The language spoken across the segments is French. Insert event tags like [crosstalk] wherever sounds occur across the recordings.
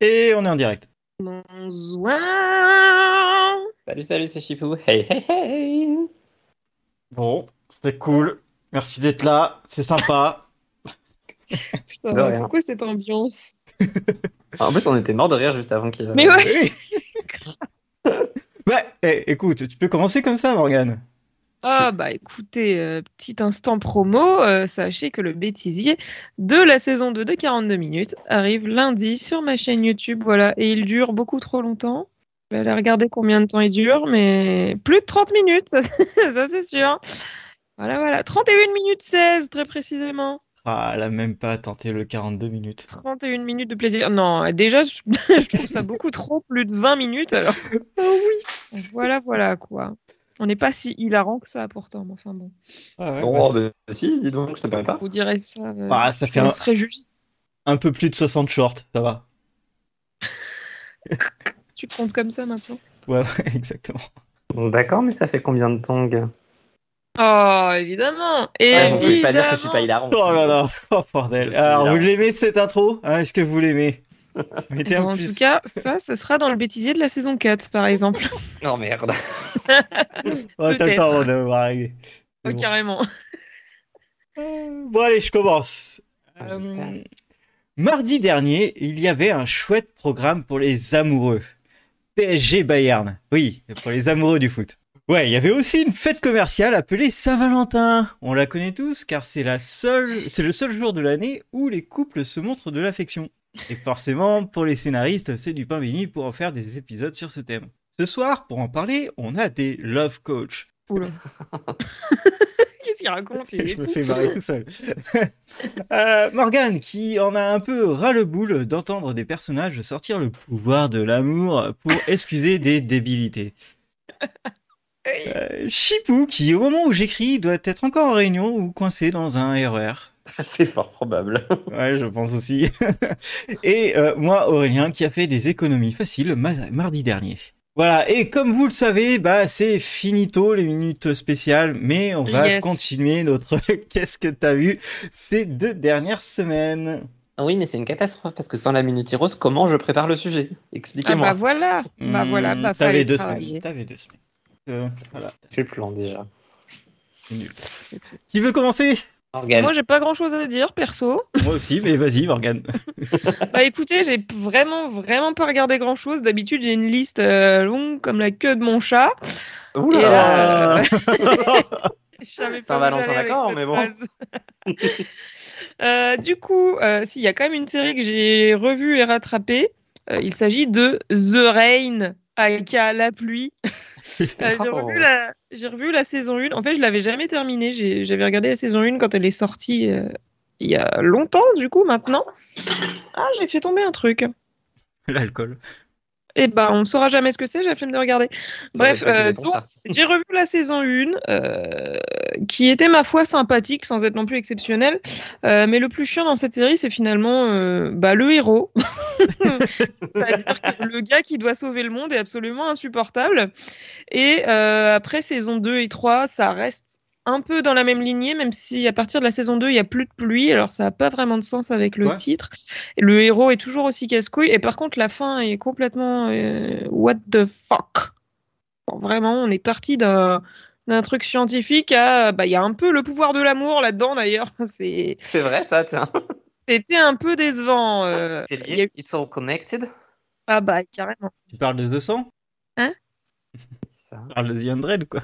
Et on est en direct. Bonsoir. Salut, salut, c'est Chipou. Hey, hey, hey. Bon, c'était cool. Merci d'être là. C'est sympa. [laughs] Putain, c'est quoi cette ambiance [laughs] En plus, on était mort de rire juste avant qu'il. Mais ouais. [laughs] Ouais, eh, écoute, tu peux commencer comme ça, Morgane. Ah bah écoutez, euh, petit instant promo, euh, sachez que le bêtisier de la saison 2 de 42 minutes arrive lundi sur ma chaîne YouTube, voilà, et il dure beaucoup trop longtemps. Je vais aller regarder combien de temps il dure, mais plus de 30 minutes, [laughs] ça, ça, c'est sûr. Voilà, voilà, 31 minutes 16 très précisément. Ah, elle a même pas tenté le 42 minutes. 31 minutes de plaisir. Non, déjà, je, [laughs] je trouve ça beaucoup trop, plus de 20 minutes, alors. Ah oui. Voilà, voilà, quoi. On n'est pas si hilarant que ça, pourtant, mais enfin bon. Ah ouais, Oh, bah, bah, si, dis donc, je te parle pas. Vous direz ça. euh, bah, ça je fait un, peu plus de 60 shorts, ça va. [laughs] Tu comptes comme ça maintenant? Ouais, ouais, exactement. D'accord, mais ça fait combien de tongs? Oh, évidemment Ouais, Vous pouvez pas dire que je suis pas hilarant. Oh là là, oh bordel. Alors, vous l'aimez cette intro? Hein, Est-ce que vous l'aimez? [laughs] Mettez un En plus. tout cas, ça, ça sera dans le bêtisier de la saison 4, par exemple. [laughs] Oh merde. [laughs] Oh, t'as le temps de voir arriver. C'est Oh, bon. carrément. Euh, Bon, allez, je commence. Ah. Euh, mardi dernier, il y avait un chouette programme pour les amoureux. PSG Bayern. Oui, pour les amoureux du foot. Ouais, il y avait aussi une fête commerciale appelée Saint-Valentin. On la connaît tous car c'est la seule, c'est le seul jour de l'année où les couples se montrent de l'affection. Et forcément, pour les scénaristes, c'est du pain béni pour en faire des épisodes sur ce thème. Ce soir, pour en parler, on a des love coach. Oula. [laughs] Qu'est-ce qu'il raconte lui? Je me fais marrer tout seul. [laughs] euh, Morgane, qui en a un peu ras le boule d'entendre des personnages sortir le pouvoir de l'amour pour [laughs] excuser des débilités. Euh, Chipou, qui au moment où j'écris doit être encore en réunion ou coincé dans un RER. [laughs] C'est fort probable. [laughs] Ouais, je pense aussi. [laughs] et euh, moi, Aurélien, qui a fait des économies faciles ma- mardi dernier. Voilà, et comme vous le savez, bah c'est finito les minutes spéciales, mais on va Yes. continuer notre qu'est-ce que t'as vu ces deux dernières semaines. Ah Oui, mais c'est une catastrophe parce que sans la Minute Rose, comment je prépare le sujet? Ah Expliquez-moi. bah voilà Bah Hmm, voilà, bah t'avais deux semaines. T'avais deux semaines. Euh, voilà, J'ai le plan déjà. nul. Qui veut commencer? Morgane. Moi, j'ai pas grand chose à dire, perso. [laughs] Moi aussi, mais vas-y, Morgane. [laughs] Bah écoutez, j'ai vraiment, vraiment pas regardé grand chose. D'habitude, j'ai une liste euh, longue comme la queue de mon chat. Oula. [laughs] Euh, où Saint-Valentin, avec d'accord, mais bon. Euh, du coup, euh, si, il y a quand même une série que j'ai revue et rattrapée. Euh, il s'agit de The Rain, aka La pluie. [laughs] Euh, j'ai, revu la, j'ai revu la saison 1. En fait, je l'avais jamais terminée. J'ai- j'avais regardé la saison 1 quand elle est sortie euh, il y a longtemps, du coup, maintenant. Ah, j'ai fait tomber un truc. L'alcool. Et ben, on ne saura jamais ce que c'est, j'ai la flemme de regarder. Bref, Ça euh, donc, j'ai revu la saison 1, euh, qui était ma foi sympathique, sans être non plus exceptionnelle. Euh, mais le plus chiant dans cette série, c'est finalement euh, bah, le héros. [laughs] C'est-à-dire que le gars qui doit sauver le monde est absolument insupportable. Et euh, après saison 2 et 3, ça reste un peu dans la même lignée, même si à partir de la saison 2, il n'y a plus de pluie. Alors ça n'a pas vraiment de sens avec le Ouais. titre. Le héros est toujours aussi casse-couille. Et par contre, la fin est complètement euh, what the fuck? Bon, vraiment, on est parti d'un d'un truc scientifique à bah il y a un peu le pouvoir de l'amour là-dedans d'ailleurs [laughs] c'est C'est vrai, ça, tiens. c'était un peu décevant euh, C'est il y a- lié. It's all connected? ah bah carrément Tu parles de 200 Ça. Tu parles de The Undread ou quoi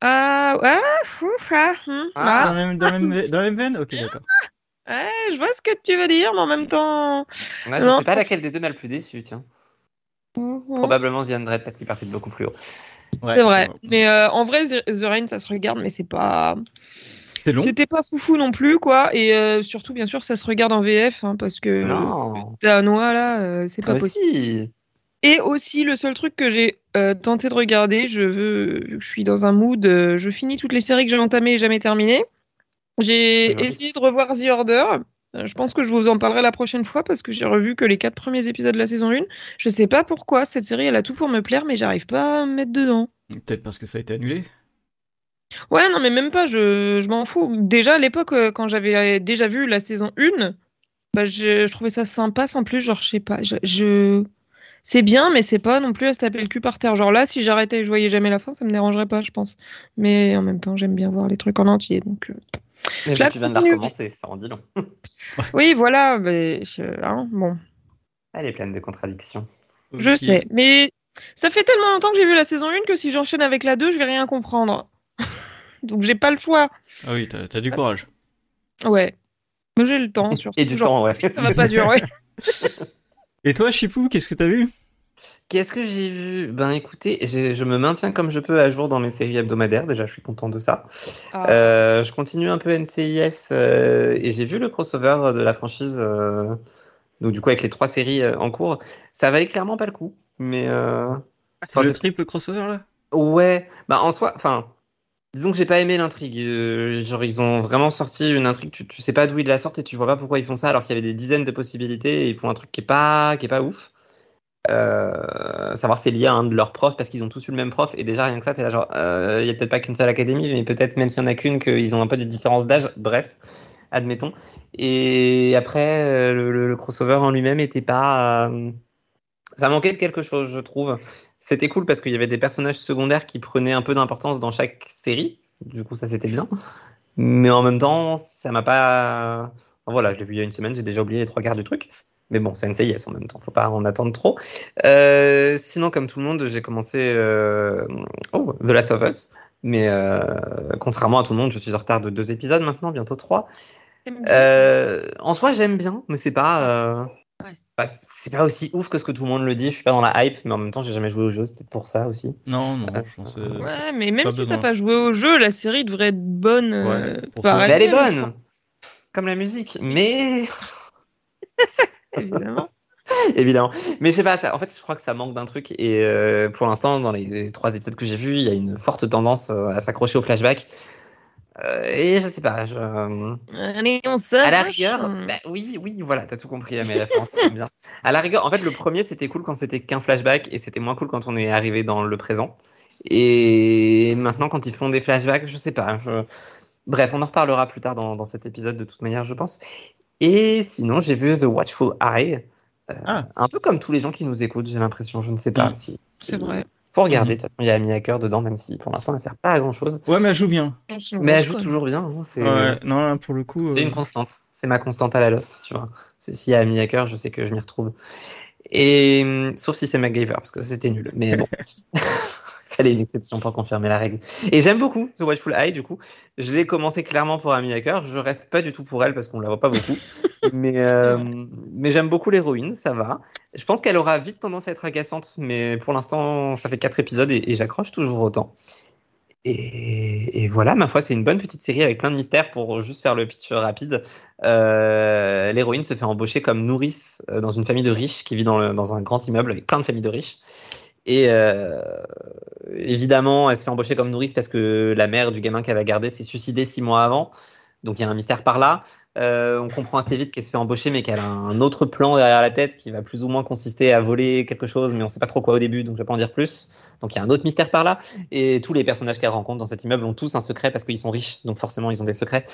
ah ah, ouf, ah, hum, Ah. ah. dans, la même, dans, la même, dans la même veine? Ok, d'accord. Ouais, je vois ce que tu veux dire mais en même temps Moi, je Non. sais pas laquelle des deux m'a le plus déçu, tiens. Mhm. Probablement The Undread parce qu'il partait de beaucoup plus haut. Ouais, c'est vrai mais euh, en vrai The Rain ça se regarde mais c'est pas C'est long. C'était pas foufou non plus, quoi. Et euh, surtout, bien sûr, ça se regarde en VF, hein, parce que Non. danois, là, euh, c'est pas Mais possible. si. Et aussi, le seul truc que j'ai euh, tenté de regarder, je veux, vu que je suis dans un mood, euh, je finis toutes les séries que j'ai entamées et jamais terminées. J'ai essayé de revoir The Order. Euh, Je pense que je vous en parlerai la prochaine fois parce que j'ai revu que les quatre premiers épisodes de la saison 1. Je sais pas pourquoi, cette série, elle a tout pour me plaire, mais j'arrive pas à me mettre dedans. Peut-être parce que ça a été annulé? Ouais, non, mais même pas, je, je m'en fous. Déjà, à l'époque, euh, quand j'avais déjà vu la saison 1, Bah, je, je trouvais ça sympa sans plus, genre, je sais pas, je... je- C'est bien, mais c'est pas non plus à se taper le cul par terre. Genre là, si j'arrêtais et que je voyais jamais la fin, ça me dérangerait pas, je pense. Mais en même temps, j'aime bien voir les trucs en entier, donc... euh, Mais la bon, tu viens de la recommencer, ça en dit long. [laughs] Oui, voilà, mais... je- hein, bon. Elle est pleine de contradictions. Je sais, mais ça fait tellement longtemps que j'ai vu la saison 1 que si j'enchaîne avec la 2, je vais rien comprendre. [laughs] Donc j'ai pas le choix. Ah oui, t'as du courage. Ouais. Mais j'ai le temps, surtout. Et du Genre, temps, ouais. Ça va pas durer. [laughs] Et toi, Chipou, qu'est-ce que t'as vu? Qu'est-ce que j'ai vu? Ben écoutez, je me maintiens comme je peux à jour dans mes séries hebdomadaires. Déjà, je suis content de ça. Ah. Euh, je continue un peu NCIS euh, et j'ai vu le crossover de la franchise. euh, donc du coup, avec les trois séries euh, en cours, ça valait clairement pas le coup. Mais euh, C'est le triple crossover là? Ouais, bah en soi, enfin, disons que j'ai pas aimé l'intrigue. Euh, genre, ils ont vraiment sorti une intrigue, tu, sais pas d'où ils la sortent et tu vois pas pourquoi ils font ça alors qu'il y avait des dizaines de possibilités et ils font un truc qui est pas, qui est pas ouf. Euh, savoir c'est lié à un de leurs profs parce qu'ils ont tous eu le même prof et déjà rien que ça t'es là genre euh, il y a peut-être pas qu'une seule académie mais peut-être même s'il y en a qu'une qu'ils ont un peu des différences d'âge bref admettons et après euh, le, le- crossover en lui-même était pas euh, ça manquait de quelque chose je trouve c'était cool parce qu'il y avait des personnages secondaires qui prenaient un peu d'importance dans chaque série du coup ça c'était bien mais en même temps ça m'a pas voilà je l'ai vu il y a une semaine j'ai déjà oublié les trois quarts du truc mais bon, c'est NCIS en même temps, faut pas en attendre trop. Euh, sinon, comme tout le monde, j'ai commencé euh, oh, The Last of Us. Mais euh, contrairement à tout le monde, je suis en retard de deux épisodes maintenant, bientôt trois. En soi, j'aime bien, mais c'est pas. Bah, c'est pas aussi ouf que ce que tout le monde le dit. Je suis pas dans la hype, mais en même temps, j'ai jamais joué au jeu, c'est peut-être pour ça aussi. Non, non, je pense. euh, Ouais, mais même si t'as pas joué au jeu, la série devrait être bonne. euh, Ouais, par. Mais elle est bonne, comme la musique, mais [laughs] évidemment. [laughs] Évidemment. Mais je sais pas, ça, en fait, je crois que ça manque d'un truc. Et euh, pour l'instant, dans les trois épisodes que j'ai vus, il y a une forte tendance euh, à s'accrocher au flashback. Euh, et je sais pas, je... Allez, on à la s'attache. rigueur, bah, oui, oui, voilà, t'as tout compris à mes références, bien. À la rigueur, en fait, le premier, c'était cool quand c'était qu'un flashback et c'était moins cool quand on est arrivé dans le présent. Et maintenant, quand ils font des flashbacks, je sais pas. je- Bref, on en reparlera plus tard dans, dans cet épisode de toute manière, je pense. Et sinon, j'ai vu The Watchful Eye. Euh, Ah. Un peu comme tous les gens qui nous écoutent, j'ai l'impression, je ne sais pas Mm. si. C'est vrai. Faut regarder, de toute façon, il y a Amy Hacker dedans, même si pour l'instant, elle sert pas à grand chose. Ouais, mais elle joue bien. Mais elle joue toujours bien. hein, c'est Ouais, non, là, pour le coup. c'est euh, une constante. C'est ma constante à la Lost, tu vois. C'est s'il y a Amy Hacker, je sais que je m'y retrouve. Et hum, sauf si c'est MacGyver, parce que ça, c'était nul. Mais bon, [laughs] fallait une exception pour confirmer la règle. Et j'aime beaucoup The Watchful Eye, du coup. Je l'ai commencé clairement pour Amy Hacker. Je reste pas du tout pour elle parce qu'on la voit pas beaucoup. [laughs] mais euh, mais j'aime beaucoup l'héroïne, ça va. Je pense qu'elle aura vite tendance à être agaçante, mais pour l'instant, ça fait quatre épisodes et, et j'accroche toujours autant. Et, et voilà, ma foi, c'est une bonne petite série avec plein de mystères pour juste faire le pitch rapide. Euh, L'héroïne se fait embaucher comme nourrice euh, dans une famille de riches qui vit dans, le- dans un grand immeuble avec plein de familles de riches. Et euh, évidemment, elle se fait embaucher comme nourrice parce que la mère du gamin qu'elle va garder s'est suicidée six mois avant. Donc il y a un mystère par là. Euh, on comprend assez vite qu'elle se fait embaucher, mais qu'elle a un autre plan derrière la tête qui va plus ou moins consister à voler quelque chose, mais on sait pas trop quoi au début, donc je vais pas en dire plus. Donc il y a un autre mystère par là. Et tous les personnages qu'elle rencontre dans cet immeuble ont tous un secret parce qu'ils sont riches, donc forcément ils ont des secrets.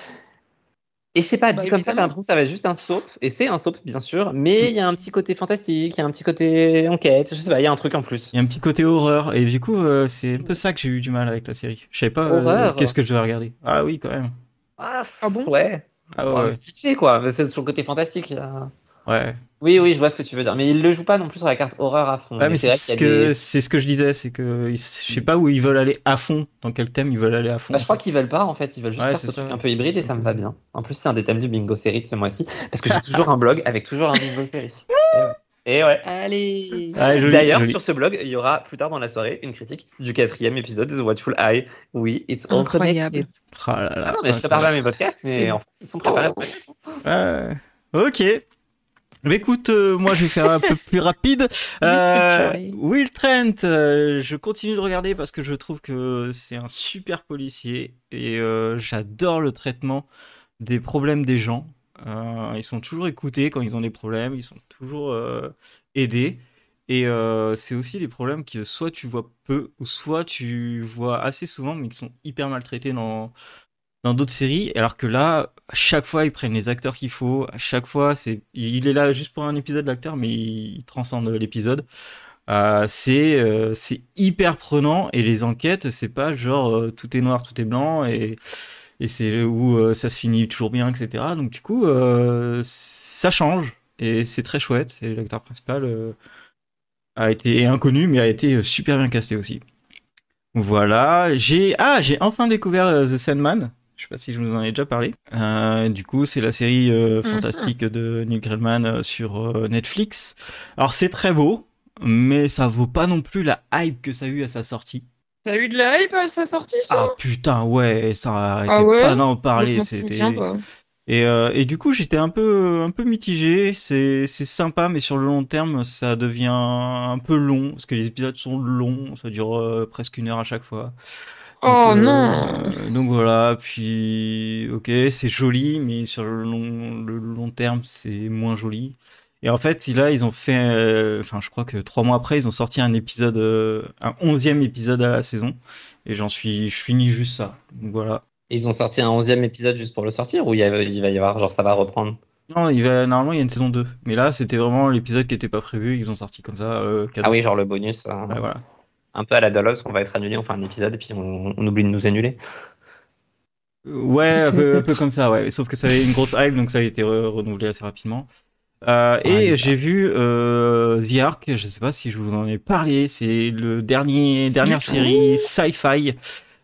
Et je sais pas, Bah, dit comme ça, t'as l'impression que ça va être juste un soap, et c'est un soap bien sûr, mais il y a un petit côté fantastique, il y a un petit côté enquête, je sais pas, il y a un truc en plus. Il y a un petit côté horreur. Et du coup, euh, c'est un peu ça que j'ai eu du mal avec la série. Je savais pas euh, qu'est-ce que je devais regarder. Ah oui, quand même. Ah, Ah bon? Ouais. Ah ouais. Ouais, ouais. Vite fait quoi, c'est sur le côté fantastique. là. Ouais. Oui, oui, je vois ce que tu veux dire, mais il le joue pas non plus sur la carte horreur à fond. Ouais, mais c'est ce qu'il y a que des- c'est ce que je disais, c'est que ils- je sais pas où ils veulent aller à fond, dans quel thème ils veulent aller à fond. Bah, je crois qu'ils veulent pas en fait, ils veulent juste Ouais, faire ce ça. truc un peu hybride et ça me va bien. En plus, c'est un des thèmes du bingo série de ce mois-ci parce que j'ai [laughs] toujours un blog avec toujours un bingo série. Et ouais. Et ouais. Allez. Ah, D'ailleurs, sur ce blog, il y aura plus tard dans la soirée une critique du quatrième épisode de The Watchful Eye. Oui, it's all Incroyable. connected. Ah là là, Ah non, mais je prépare pas mes podcasts, mais en fait, ils sont préparés. pour- Ouais. Ok. Écoute, euh, moi je vais faire un peu [laughs] plus rapide. Euh. Will Trent, euh, je continue de regarder parce que je trouve que c'est un super policier et j'adore le traitement des problèmes des gens. Ils sont toujours écoutés quand ils ont des problèmes, ils sont toujours aidés. Et c'est aussi des problèmes que soit tu vois peu ou soit tu vois assez souvent mais qui sont hyper maltraités dans, d'autres séries, alors que là, à chaque fois, ils prennent les acteurs qu'il faut. À chaque fois, c'est, il est là juste pour un épisode, l'acteur, mais il transcende l'épisode. Euh, c'est euh, c'est hyper prenant et les enquêtes, c'est pas genre euh, tout est noir, tout est blanc et et c'est où ça se finit toujours bien, etc. Donc du coup, ça change et c'est très chouette. Et l'acteur principal a été inconnu, mais a été super bien casté aussi. Voilà, j'ai ah j'ai enfin découvert The Sandman. Je sais pas si je vous en ai déjà parlé. Euh, du coup, c'est la série euh, fantastique de Neil Gaiman euh, sur euh, Netflix. Alors c'est très beau, mais ça vaut pas non plus la hype que ça a eu à sa sortie. T'as eu de la hype à sa sortie, ça? Ah putain, ouais, ça arrêtait Ah ouais? pas d'en parler. C'était et, et du coup, j'étais un peu, un peu mitigé. C'est, c'est sympa, mais sur le long terme, ça devient un peu long parce que les épisodes sont longs. Ça dure presque une heure à chaque fois. Donc, Oh euh, non donc voilà. Puis, ok, c'est joli, mais sur le long, le long terme, c'est moins joli. Et en fait, là, ils ont fait, euh, enfin, je crois que trois mois après, ils ont sorti un épisode, euh, un onzième épisode à la saison. Et j'en suis, je finis juste ça. Donc voilà. Ils ont sorti un onzième épisode juste pour le sortir ou il, y a- il va y avoir, genre ça va reprendre? Non, il va, normalement, il y a une saison 2. Mais là, c'était vraiment l'épisode qui était pas prévu. Ils ont sorti comme ça. Euh. Ah oui, genre le bonus. hein. Ouais, voilà. Un peu à la Dallas, on va être annulé, on fait un épisode et puis on, on oublie de nous annuler. Ouais, un peu, un peu comme ça, ouais. Sauf que ça avait une grosse hype, donc ça a été re- renouvelé assez rapidement. Euh, Ouais, et j'ai vu euh, The Ark, je sais pas si je vous en ai parlé, c'est le dernier dernière série sci-fi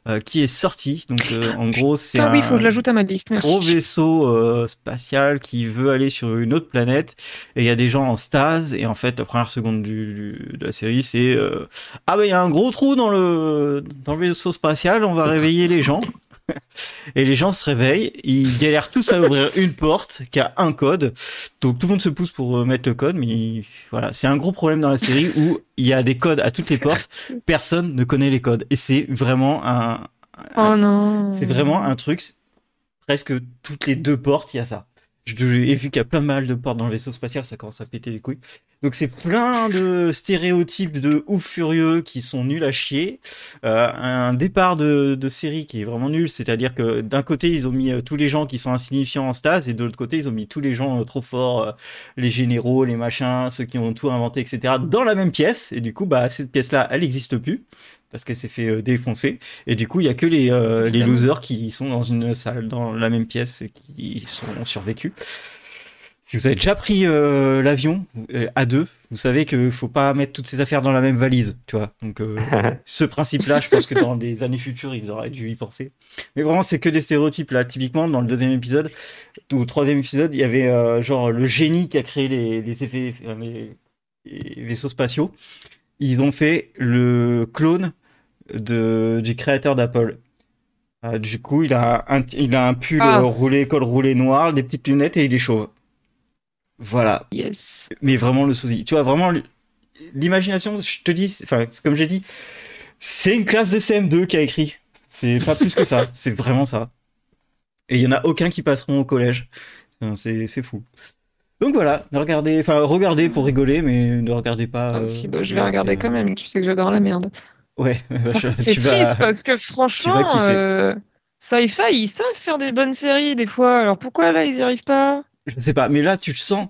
euh, qui est sortie. Donc euh, en gros, c'est un oui, il faut que je l'ajoute à ma liste, merci. gros vaisseau euh, spatial qui veut aller sur une autre planète et il y a des gens en stase et en fait la première seconde du, du- de la série c'est euh, ah ben il y a un gros trou dans le dans le vaisseau spatial on va réveiller les gens et les gens se réveillent ils galèrent tous à ouvrir une porte qui a un code. Donc tout le monde se pousse pour euh, mettre le code mais il- voilà. C'est un gros problème dans la série où il y a des codes à toutes les portes. Personne ne connaît les codes. Et c'est vraiment un, un- Oh non. c'est vraiment un truc, presque toutes les deux portes, il y a ça. Je j'ai vu qu'il y a plein mal de portes dans le vaisseau spatial, ça commence à péter les couilles. Donc c'est plein de stéréotypes de ouf furieux qui sont nuls à chier. Euh, un départ de, de série qui est vraiment nul, c'est-à-dire que d'un côté ils ont mis euh, tous les gens qui sont insignifiants en stase et de l'autre côté ils ont mis tous les gens euh, trop forts, les généraux, les machins, ceux qui ont tout inventé, etc. dans la même pièce. Et du coup bah cette pièce-là, elle n'existe plus parce qu'elle s'est fait euh, défoncer. Et du coup, il y a que les, euh, les losers qui sont dans une salle, dans la même pièce et qui sont ont survécu. Si vous avez déjà pris euh, l'avion euh, à deux, vous savez qu'il faut pas mettre toutes ces affaires dans la même valise, tu vois. Donc [laughs] ce principe-là, je pense que dans des années futures, ils auraient dû y penser. Mais vraiment, c'est que des stéréotypes là. Typiquement, dans le deuxième épisode ou troisième épisode, il y avait genre le génie qui a créé les, les effets, les, les vaisseaux spatiaux. Ils ont fait le clone de, du créateur d'Apple. Euh, du coup, il a un, il a un pull Ah. euh, roulé, col roulé noir, des petites lunettes et il est chauve. Voilà. Yes. Mais vraiment le sosie. Tu vois, vraiment, l'imagination, je te dis, enfin, comme j'ai dit, c'est une classe de CM2 qui a écrit. C'est pas plus que ça. [laughs] C'est vraiment ça. Et il y en a aucun qui passeront au collège. Enfin, C'est, fou. Donc voilà, ne regardez, enfin, regardez pour rigoler, mais ne regardez pas. Ah, euh, si, bah, je vais avec, regarder euh, quand même. Tu sais que j'adore la merde. Ouais, [laughs] je- C'est vas- triste parce que franchement, euh, Sci-Fi, ils savent faire des bonnes séries des fois. Alors pourquoi là, ils n'y arrivent pas? Je sais pas, mais là, tu le sens.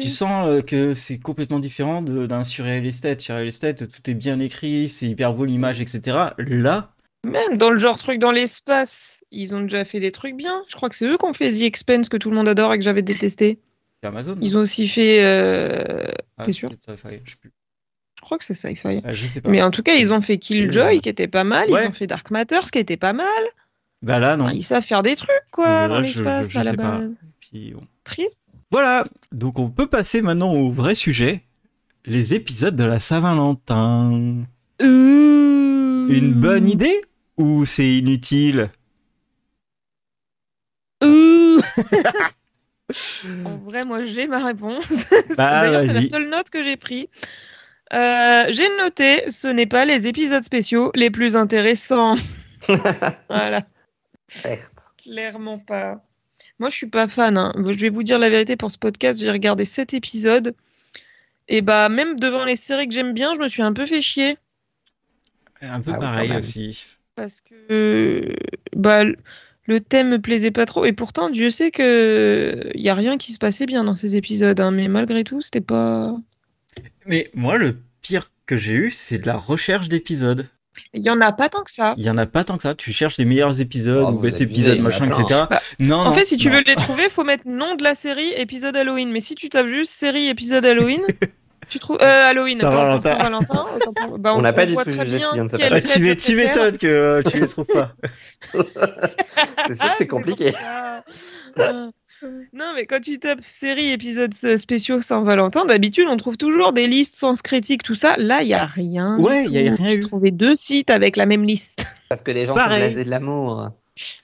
Tu sens euh, que c'est complètement différent d'un surreal estate. Surreal estate, tout est bien écrit, c'est hyper beau l'image, etc. Là, Même dans le genre truc dans l'espace, ils ont déjà fait des trucs bien. Je crois que c'est eux qui ont fait The Expense que tout le monde adore et que j'avais détesté. c'est Amazon. Ils ont aussi fait. euh, Ah, t'es sûr? peut-être Sci-Fi, je sais plus. Je crois que c'est Sci-Fi. Je sais pas. Mais en tout cas, ils ont fait Killjoy qui était pas mal. Ouais. Ils ont fait Dark Matter qui était pas mal. Bah là, non. Enfin, ils savent faire des trucs quoi Là, dans l'espace à la base. Puis, bon. Triste. Voilà, donc on peut passer maintenant au vrai sujet, les épisodes de la Saint-Valentin. Euh... Une bonne idée ou c'est inutile? Euh. [laughs] en vrai, moi, j'ai ma réponse. Bah, D'ailleurs, c'est la seule note que j'ai prise. Euh, j'ai noté, ce n'est pas les épisodes spéciaux les plus intéressants. [laughs] voilà, Certes. clairement pas. Moi, je suis pas fan. hein. Je vais vous dire la vérité pour ce podcast. J'ai regardé sept épisodes. Et bah, même devant les séries que j'aime bien, je me suis un peu fait chier. Un peu Ah pareil aussi. Parce que bah, le thème me plaisait pas trop. Et pourtant, Dieu sait que il y a rien qui se passait bien dans ces épisodes. hein, mais malgré tout, c'était pas. Mais moi, le pire que j'ai eu, c'est de la recherche d'épisodes. Il y en a pas tant que ça. Il y en a pas tant que ça. Tu cherches les meilleurs épisodes, Oh, ou best épisodes, machin, etc. Bah, non, En non, fait, si tu non. veux les trouver, faut mettre nom de la série, épisode Halloween. Mais si tu tapes juste série, épisode Halloween, [laughs] tu trouves euh, Halloween. autant pour- bah, On n'a pas du tout jugé ce qui vient de se quelle passer. Ah, tu m'étonnes que euh, tu les trouves pas. [laughs] C'est sûr que c'est compliqué. Non, mais quand tu tapes série, épisodes spéciaux Saint-Valentin, d'habitude, on trouve toujours des listes sans critique, tout ça. Là, il y a rien. Ouais, il y a rien J'ai trouvé deux sites avec la même liste. Parce que les gens Pareil. sont blasés de l'amour.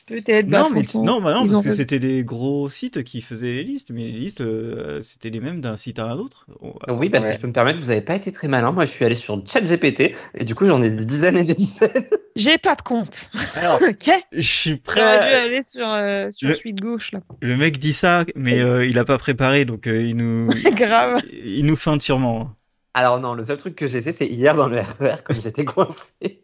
Peut-être. bah, non, mais non, bah non, parce que fait- c'était des gros sites qui faisaient les listes, mais les listes, euh, c'était les mêmes d'un site à un autre. On- Oui, bah, si Ouais. je peux me permettre, vous avez pas été très malin. Moi, je suis allé sur ChatGPT et du coup, j'en ai des dizaines et des dizaines. [laughs] J'ai pas de compte. Alors, [laughs] ok. je suis prêt. J'aurais dû à- aller sur, euh, sur Le- suite gauche, là. Le mec dit ça, mais euh, il a pas préparé, donc euh, il nous, [laughs] Grave. il nous feinte sûrement. Alors non, le seul truc que j'ai fait, c'est hier dans le RER, comme j'étais coincé.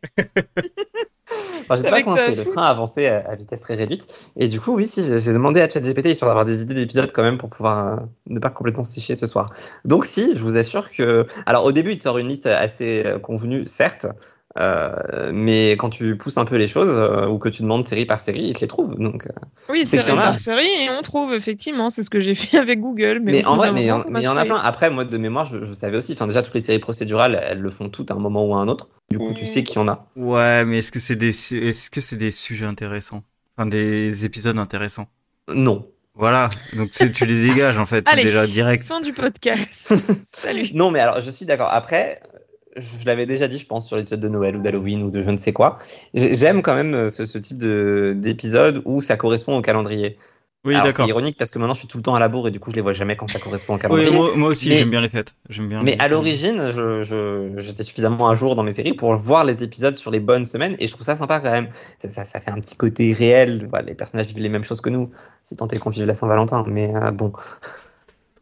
Enfin, j'étais pas coincé, le train avançait à, vitesse très réduite. Et du coup, oui, si, j'ai demandé à ChatGPT histoire d'avoir des idées d'épisodes quand même pour pouvoir euh, ne pas complètement se sécher ce soir. Donc si, je vous assure que... Alors au début, il te sort une liste assez euh, convenue, certes, euh, mais quand tu pousses un peu les choses, euh, ou que tu demandes série par série, il te les trouve. Donc, euh, Oui, C'est a. par série et on trouve, effectivement. C'est ce que j'ai fait [laughs] avec Google. Mais, en vrai, mais il y en- a plein. Après, moi, de mémoire, je, je savais aussi. Enfin, déjà, toutes les séries procédurales, elles le font toutes à un moment ou à un autre. Du coup, tu sais qu'il y en a. Ouais, mais est-ce que c'est des, est-ce que c'est des sujets intéressants, enfin des épisodes intéressants? Non. Voilà, donc tu tu les dégages en fait, Allez. déjà direct. Fin du podcast. [laughs] Salut. Non, mais alors, je suis d'accord. Après, je l'avais déjà dit, je pense, sur l'épisode de Noël ou d'Halloween ou de je ne sais quoi. J'ai- J'aime quand même euh, ce, ce type de- d'épisode où ça correspond au calendrier. Oui, d'accord. c'est ironique parce que maintenant, je suis tout le temps à la bourre et du coup, je les vois jamais quand ça correspond au Oui, calendrier. moi, moi aussi, j'aime bien les fêtes. Bien. Mais les- à l'origine, j'étais suffisamment à jour dans mes séries pour voir les épisodes sur les bonnes semaines et je trouve ça sympa quand même. Ça, ça, ça fait un petit côté réel. Voilà, les personnages vivent les mêmes choses que nous, si tant est qu'on vive la Saint-Valentin. Mais euh, bon,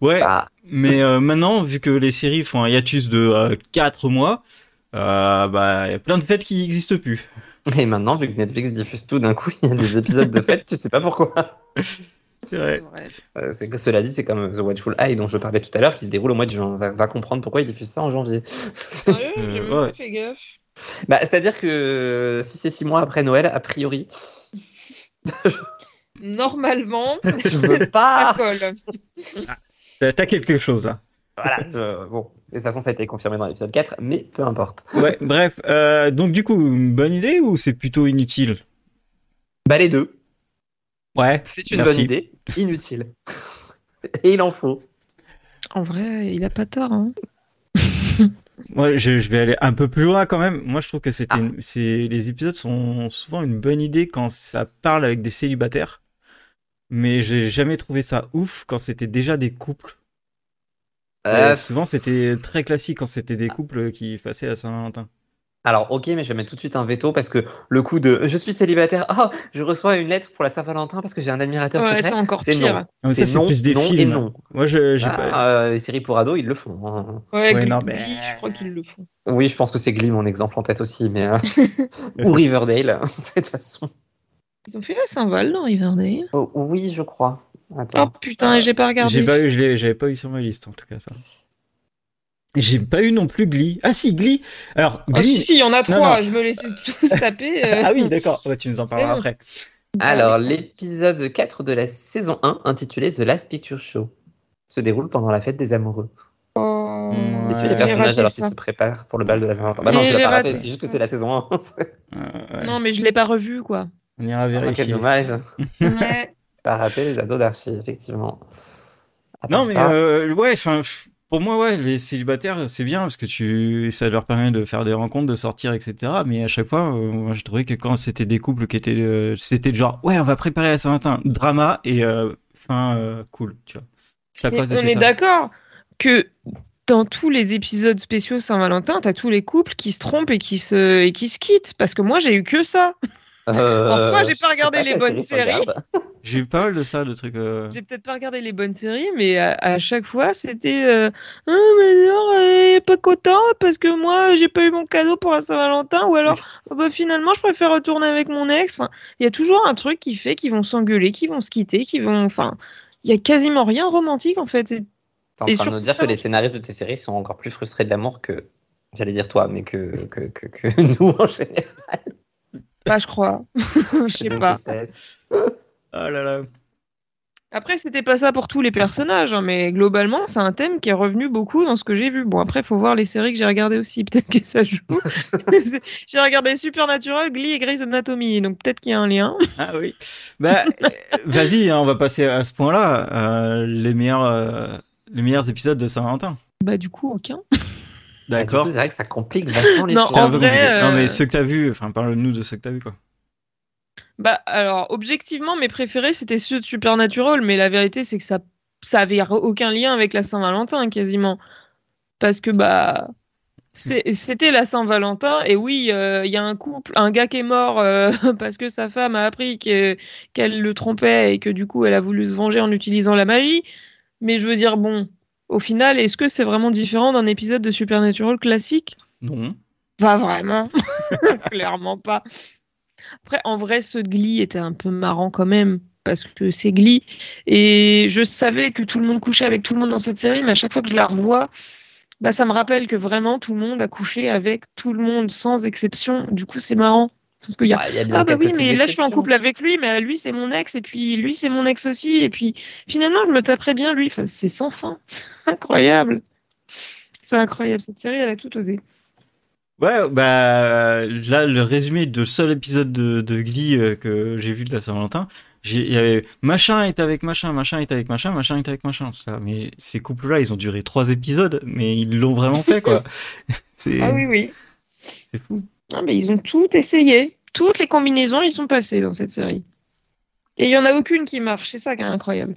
Ouais, bah, mais euh, maintenant, vu que les séries font un hiatus de 4 mois, euh, bah, il y a plein de fêtes qui n'existent plus. et maintenant, vu que Netflix diffuse tout d'un coup, [laughs] il y a des épisodes de fête, tu sais pas pourquoi. [laughs] C'est vrai. Ouais. Euh, c'est que cela dit, c'est comme The Watchful Eye dont je parlais tout à l'heure, qui se déroule au mois de juin. Va, va comprendre pourquoi ils diffusent ça en janvier. Sérieux Euh, J'ai même ouais. pas fait gaffe. bah, c'est-à-dire que euh, si c'est six mois après Noël, a priori, [laughs] Normalement, je veux ça pas. colle. T'as quelque chose là. voilà. je- bon, de toute façon, ça a été confirmé dans l'épisode 4, mais peu importe. Ouais, bref. Euh, donc du coup, une bonne idée ou c'est plutôt inutile? Bah les deux. Ouais. C'est une Merci. bonne idée, inutile. [laughs] Et il en faut. En vrai, il a pas tort. Hein. [laughs] Moi, je, je vais aller un peu plus loin quand même. Moi, je trouve que c'était, Ah. une- c'est, les épisodes sont souvent une bonne idée quand ça parle avec des célibataires. Mais j'ai jamais trouvé ça ouf quand c'était déjà des couples. Euh, Euh, souvent, c'était très classique quand c'était des couples qui passaient à Saint-Valentin. Alors, ok, mais je vais mettre tout de suite un veto parce que le coup de je suis célibataire, oh, je reçois une lettre pour la Saint-Valentin parce que j'ai un admirateur Ouais, secret. c'est encore c'est pire. non. Ah, C'est non, plus des non films. et non. Moi, je, j'ai Ah, pas... euh, les séries pour ados, ils le font. hein. Ouais, Ouais, Glee, non, mais- Glee, je crois qu'ils le font. Oui, je pense que c'est Glee, mon exemple en tête aussi, mais euh, [laughs] ou Riverdale, [laughs] de toute façon. Ils ont fait la Saint-Val dans Riverdale. Oh, oui, je crois. Oh Attends. putain, et j'ai pas regardé. J'ai pas eu, je j'avais pas eu sur ma liste en tout cas ça. J'ai pas eu non plus Glee. Ah si, Glee. Alors Ah Glee. si, si, il y en a trois. non. Je me laissais tous [laughs] taper. euh. Ah oui, d'accord. Ouais, tu nous en parleras après. Alors, l'épisode 4 de la saison 1, intitulé The Last Picture Show, se déroule pendant la fête des amoureux. Oh. Ouais. Et suit les personnages alors qu'ils se préparent pour le bal de la Saint-Valentin. Bah non, tu l'as pas raté, raté. c'est juste que c'est la saison 1. Euh, [laughs] ouais. Non, mais je l'ai pas revu, quoi. On ira Ah, vérifier. quel dommage. Ouais. [laughs] T'as raté les ados d'archi, effectivement. Non mais ça, euh, ouais, enfin pour moi ouais, les célibataires c'est bien parce que tu ça leur permet de faire des rencontres, de sortir etc. Mais à chaque fois, euh, moi je trouvais que quand c'était des couples qui étaient euh, c'était le genre ouais on va préparer à Saint-Valentin, drama et euh, fin euh, cool, tu vois. Chaque Mais fois, on est d'accord que dans tous les épisodes spéciaux Saint-Valentin, t'as tous les couples qui se trompent et qui se, et qui se quittent. Parce que moi, j'ai eu que ça. [laughs] euh, en soi, j'ai pas regardé les [laughs] bonnes série séries. [laughs] J'ai eu pas mal de ça, de trucs. euh, J'ai peut-être pas regardé les bonnes séries, mais à, à chaque fois, c'était euh, Ah, mais non, euh, pas content parce que moi j'ai pas eu mon cadeau pour la Saint-Valentin ou alors [laughs] oh, bah, finalement je préfère retourner avec mon ex. Enfin, il y a toujours un truc qui fait qu'ils vont s'engueuler, qu'ils vont se quitter, qu'ils vont. Enfin, il y a quasiment rien de romantique en fait. T'es en train de nous dire que les scénaristes de tes séries sont encore plus frustrés de l'amour que, j'allais dire toi, mais que, que, que, que nous en général. Bah, je crois. [laughs] Je sais pas. Oh là là. Après, c'était pas ça pour tous les personnages, hein, mais globalement, c'est un thème qui est revenu beaucoup dans ce que j'ai vu. Bon, après, faut voir les séries que j'ai regardées aussi. [laughs] Peut-être que ça joue. [laughs] j'ai regardé Supernatural, Glee et Grey's Anatomy, donc peut-être qu'il y a un lien. Ah oui. Bah, vas-y, hein, on va passer à ce point-là. Euh, les meilleurs, euh, les meilleurs épisodes de Saint-Valentin. Bah, du coup, aucun. D'accord. Bah, c'est vrai que ça complique vachement les Non, en vrai. Non, euh, mais ceux que t'as vus, enfin, parle-nous de ceux que t'as vus, quoi. Bah, alors, objectivement, mes préférés, c'était ceux de Supernatural, mais la vérité, c'est que ça, ça avait aucun lien avec la Saint-Valentin, quasiment. Parce que, bah, c'était la Saint-Valentin, et oui, euh, il y a un couple, un gars qui est mort euh, [laughs] parce que sa femme a appris que- qu'elle le trompait et que du coup, elle a voulu se venger en utilisant la magie. Mais je veux dire, bon, au final, est-ce que c'est vraiment différent d'un épisode de Supernatural classique? Non. Pas vraiment. [laughs] Clairement pas. Après, en vrai, ce Glee était un peu marrant quand même, parce que c'est Glee. Et je savais que tout le monde couchait avec tout le monde dans cette série, mais à chaque fois que je la revois, bah, ça me rappelle que vraiment tout le monde a couché avec tout le monde, sans exception. Du coup, c'est marrant. Parce qu'il y a Ouais, il y a bien ah bah oui, mais là je suis en couple avec lui, mais lui c'est mon ex, et puis lui c'est mon ex aussi, et puis finalement je me taperais bien lui. Enfin, c'est sans fin, [laughs] c'est incroyable. C'est incroyable, cette série elle a tout osé. Ouais, bah là, le résumé de seul épisode de, de Glee euh, que j'ai vu de la Saint-Valentin, j'ai- il y avait machin est avec machin, machin est avec machin, machin est avec machin. Mais ces couples-là, ils ont duré trois épisodes, mais ils l'ont vraiment fait, quoi. [laughs] C'est Ah oui, oui. c'est fou. Ah, mais ils ont tout essayé. Toutes les combinaisons, ils sont passés dans cette série. Et il y en a aucune qui marche, c'est ça qui est incroyable.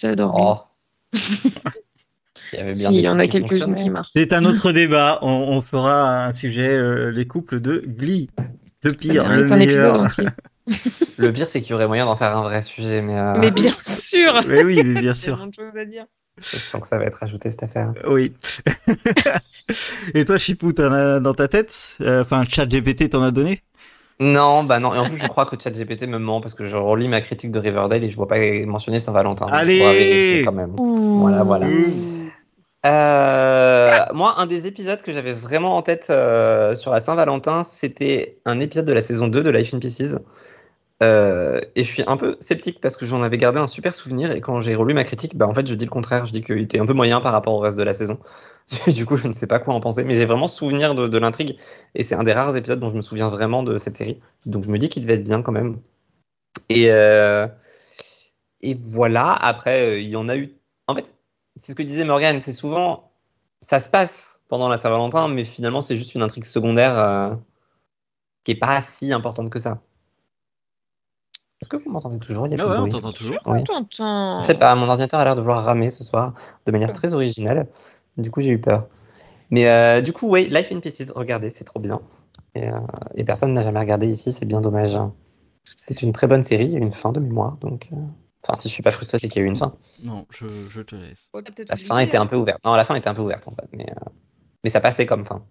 J'adore. Oh. [laughs] Il y avait Si, bien il des y en a quelques-unes qui marchent. C'est un autre débat. On, on fera un sujet euh, les couples de Glee. Le pire, le meilleur. [laughs] Le pire, c'est qu'il y aurait moyen d'en faire un vrai sujet, mais, euh, Mais bien sûr [laughs] Mais oui, mais bien Il y a sûr. tellement de choses à dire. je sens que ça va être ajouté cette affaire. Oui. Et toi, Chipou, t'en as dans ta tête? Euh, Enfin, chat GPT t'en a donné? Non, bah non. Et en plus, je crois que ChatGPT me ment parce que je relis ma critique de Riverdale et je vois pas mentionner Saint-Valentin. Allez quand même. Ouh. Voilà, voilà. Euh, moi, un des épisodes que j'avais vraiment en tête euh, sur la Saint-Valentin, c'était un épisode de la saison 2 de Life in Pieces. Euh, et je suis un peu sceptique parce que j'en avais gardé un super souvenir et quand j'ai relu ma critique, bah en fait je dis le contraire, je dis qu'il était un peu moyen par rapport au reste de la saison. [laughs] du coup, je ne sais pas quoi en penser, mais j'ai vraiment souvenir de, l'intrigue et c'est un des rares épisodes dont je me souviens vraiment de cette série. Donc je me dis qu'il devait être bien quand même. Et, euh, voilà, après, euh, il y en a eu. En fait, c'est ce que disait Morgan, c'est souvent. Ça se passe pendant la Saint-Valentin, mais finalement, c'est juste une intrigue secondaire qui est pas si importante que ça. Est-ce que vous m'entendez toujours? Il y a Ah ouais, on t'entend toujours. Oui. On sais pas, mon ordinateur a l'air de vouloir ramer ce soir de manière très originale. Du coup, j'ai eu peur. Mais euh, du coup, oui, Life in Pieces, regardez, c'est trop bien. Et, euh, et personne n'a jamais regardé ici, c'est bien dommage. C'est une très bonne série, il y a une fin de mémoire, donc. euh, Enfin, si je suis pas frustré, c'est qu'il y a eu une fin. Non, je, je te laisse. Oh, La oublié, fin était hein. un peu ouverte. Non, la fin était un peu ouverte en fait, mais, euh, mais ça passait comme fin.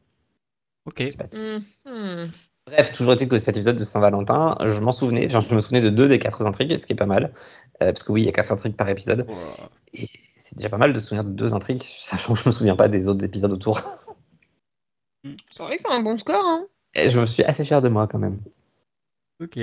Ok. C'est. Bref, toujours est-il que cet épisode de Saint-Valentin, je m'en souvenais, genre, je me souvenais de deux des quatre intrigues, ce qui est pas mal. Euh, parce que oui, il y a quatre intrigues par épisode. Et c'est déjà pas mal de se souvenir de deux intrigues, [laughs] sachant que je me souviens pas des autres épisodes autour. C'est vrai que c'est un bon score. Hein. Et je me suis assez fier de moi quand même. Ok.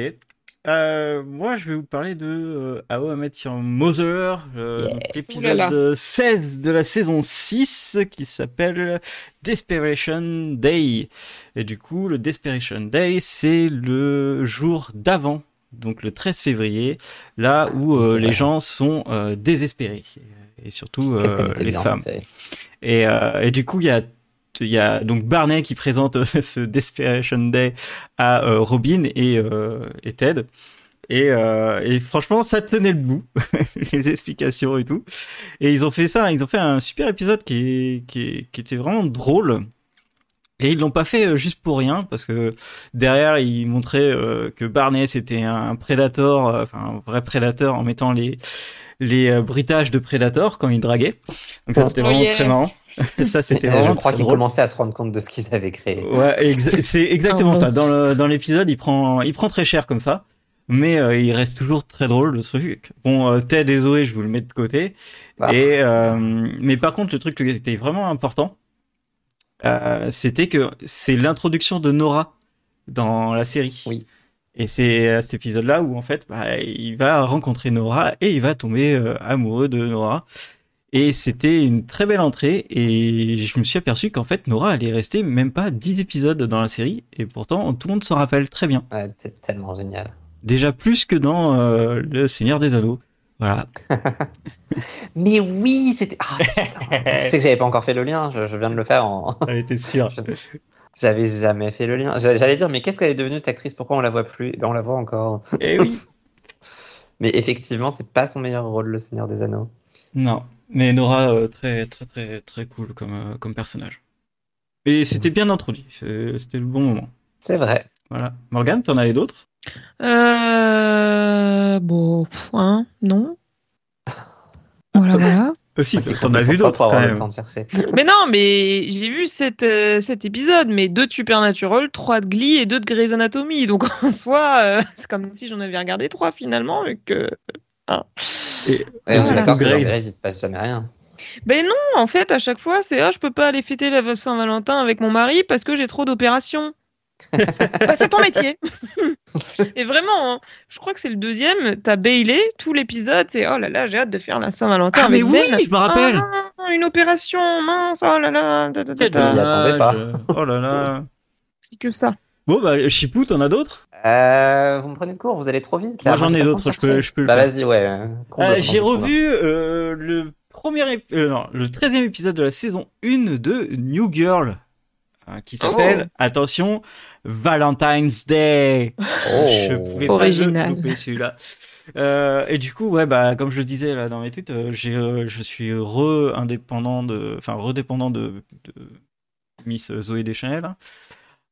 Euh, moi, je vais vous parler de euh, How I Met Your Mother, euh, Yeah. l'épisode là. 16 de la saison 6 qui s'appelle Desperation Day. Et du coup, le Desperation Day, c'est le jour d'avant, donc le 13 février, là où euh, les gens sont euh, désespérés. Et surtout euh, les bien femmes. euh, et du coup, il y a, il y a donc Barney qui présente euh, ce Desperation Day à euh, Robin et, euh, et Ted. Et, franchement, ça tenait le bout, [laughs] les explications et tout. Et ils ont fait ça, ils ont fait un super épisode qui, qui, qui était vraiment drôle. Et ils l'ont pas fait juste pour rien, parce que derrière, ils montraient que Barney c'était un prédateur, enfin un vrai prédateur en mettant les les euh, bruitages de Predator quand ils draguaient. Donc ça, c'était Oh, vraiment yes. très marrant. ça, c'était [laughs] je crois qu'ils commençaient à se rendre compte de ce qu'ils avaient créé. Ouais, exa- c'est exactement ça. Dans le- dans l'épisode, il prend, il prend très cher comme ça. Mais euh, il reste toujours très drôle le truc. Bon, euh, Ted et Zoé, je vous le mets de côté. Ah. Et euh, mais par contre, le truc qui était vraiment important, euh, c'était que c'est l'introduction de Nora dans la série. Oui. Et c'est à cet épisode-là où en fait, bah, il va rencontrer Nora et il va tomber euh, amoureux de Nora. Et c'était une très belle entrée et je me suis aperçu qu'en fait Nora elle est restée même pas 10 épisodes dans la série et pourtant tout le monde s'en rappelle très bien. Ouais, c'est tellement génial. Déjà plus que dans euh, Le Seigneur des Anneaux. Voilà. [laughs] Mais oui, c'était. Ah, putain. [laughs] tu sais que j'avais pas encore fait le lien, je, je viens de le faire en. Elle était sûre. J'avais jamais fait le lien. J'a- J'allais dire, mais qu'est-ce qu'elle est devenue cette actrice? Pourquoi on la voit plus? Eh ben, On la voit encore. Eh oui. [laughs] Mais effectivement, c'est pas son meilleur rôle, le Seigneur des Anneaux. Non, mais Nora euh, très très très très cool comme euh, comme personnage. Et c'était bien introduit. C'était le bon moment. C'est vrai. Voilà. Morgane, t'en avais d'autres? Euh... Bon, hein, non. Voilà, voilà. Aussi, Faut t'en as vu d'autres quand même. temps de chercher. [laughs] Mais non, mais j'ai vu cet, euh, cet épisode, mais deux de Supernatural, trois de Glee et deux de Grey's Anatomy. Donc [laughs] en soi, euh, c'est comme si j'en avais regardé trois finalement. vu que... Et on est Voilà. d'accord que dans Grey's. Grey's, il se passe jamais rien. Ben non, en fait, à chaque fois, c'est ah, je peux pas aller fêter la Saint-Valentin avec mon mari parce que j'ai trop d'opérations. Bah, c'est ton métier. [laughs] et vraiment, hein, je crois que c'est le deuxième. T'as Bailey, tout l'épisode, c'est oh là là, j'ai hâte de faire la Saint-Valentin Ah mais avec oui, Ben. je me rappelle. Ah une opération, mince, oh là là, ta. m'y attendais pas. Oh là là. c'est que ça. Bon bah Chipou, t'en as d'autres? Euh, vous me prenez de court, vous allez trop vite. Là. Moi, j'en ai d'autres, je peux- je peux le Bah faire. vas-y, ouais. euh, Euh, J'ai revu euh, le premier ép- euh, non, le 13e épisode de la saison 1 de New Girl hein, qui s'appelle Oh. attention Valentine's Day. Oh. Je pouvais Original. pas louper celui-là. Euh, et du coup, ouais, bah, comme je le disais là dans mes tweets, euh, j'ai, euh, je suis re-indépendant de, enfin, redépendant de, de Miss Zoé Deschanel.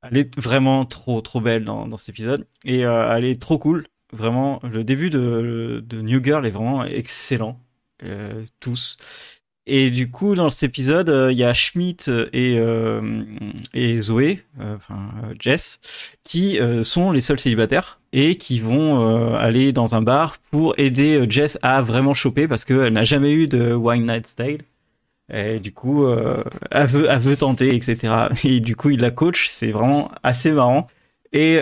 Elle est vraiment trop, trop belle dans, dans cet épisode. Et euh, elle est trop cool. Vraiment, le début de, de New Girl est vraiment excellent. Euh, tous. Et du coup, dans cet épisode, euh, il y a Schmidt et, euh, et Zoé, euh, enfin Jess, qui sont les seuls célibataires et qui vont aller dans un bar pour aider Jess à vraiment choper parce qu'elle n'a jamais eu de Wine Night Style. Et du coup, elle, veut, elle veut tenter, etc. Et du coup, il la coach. C'est vraiment assez marrant. Et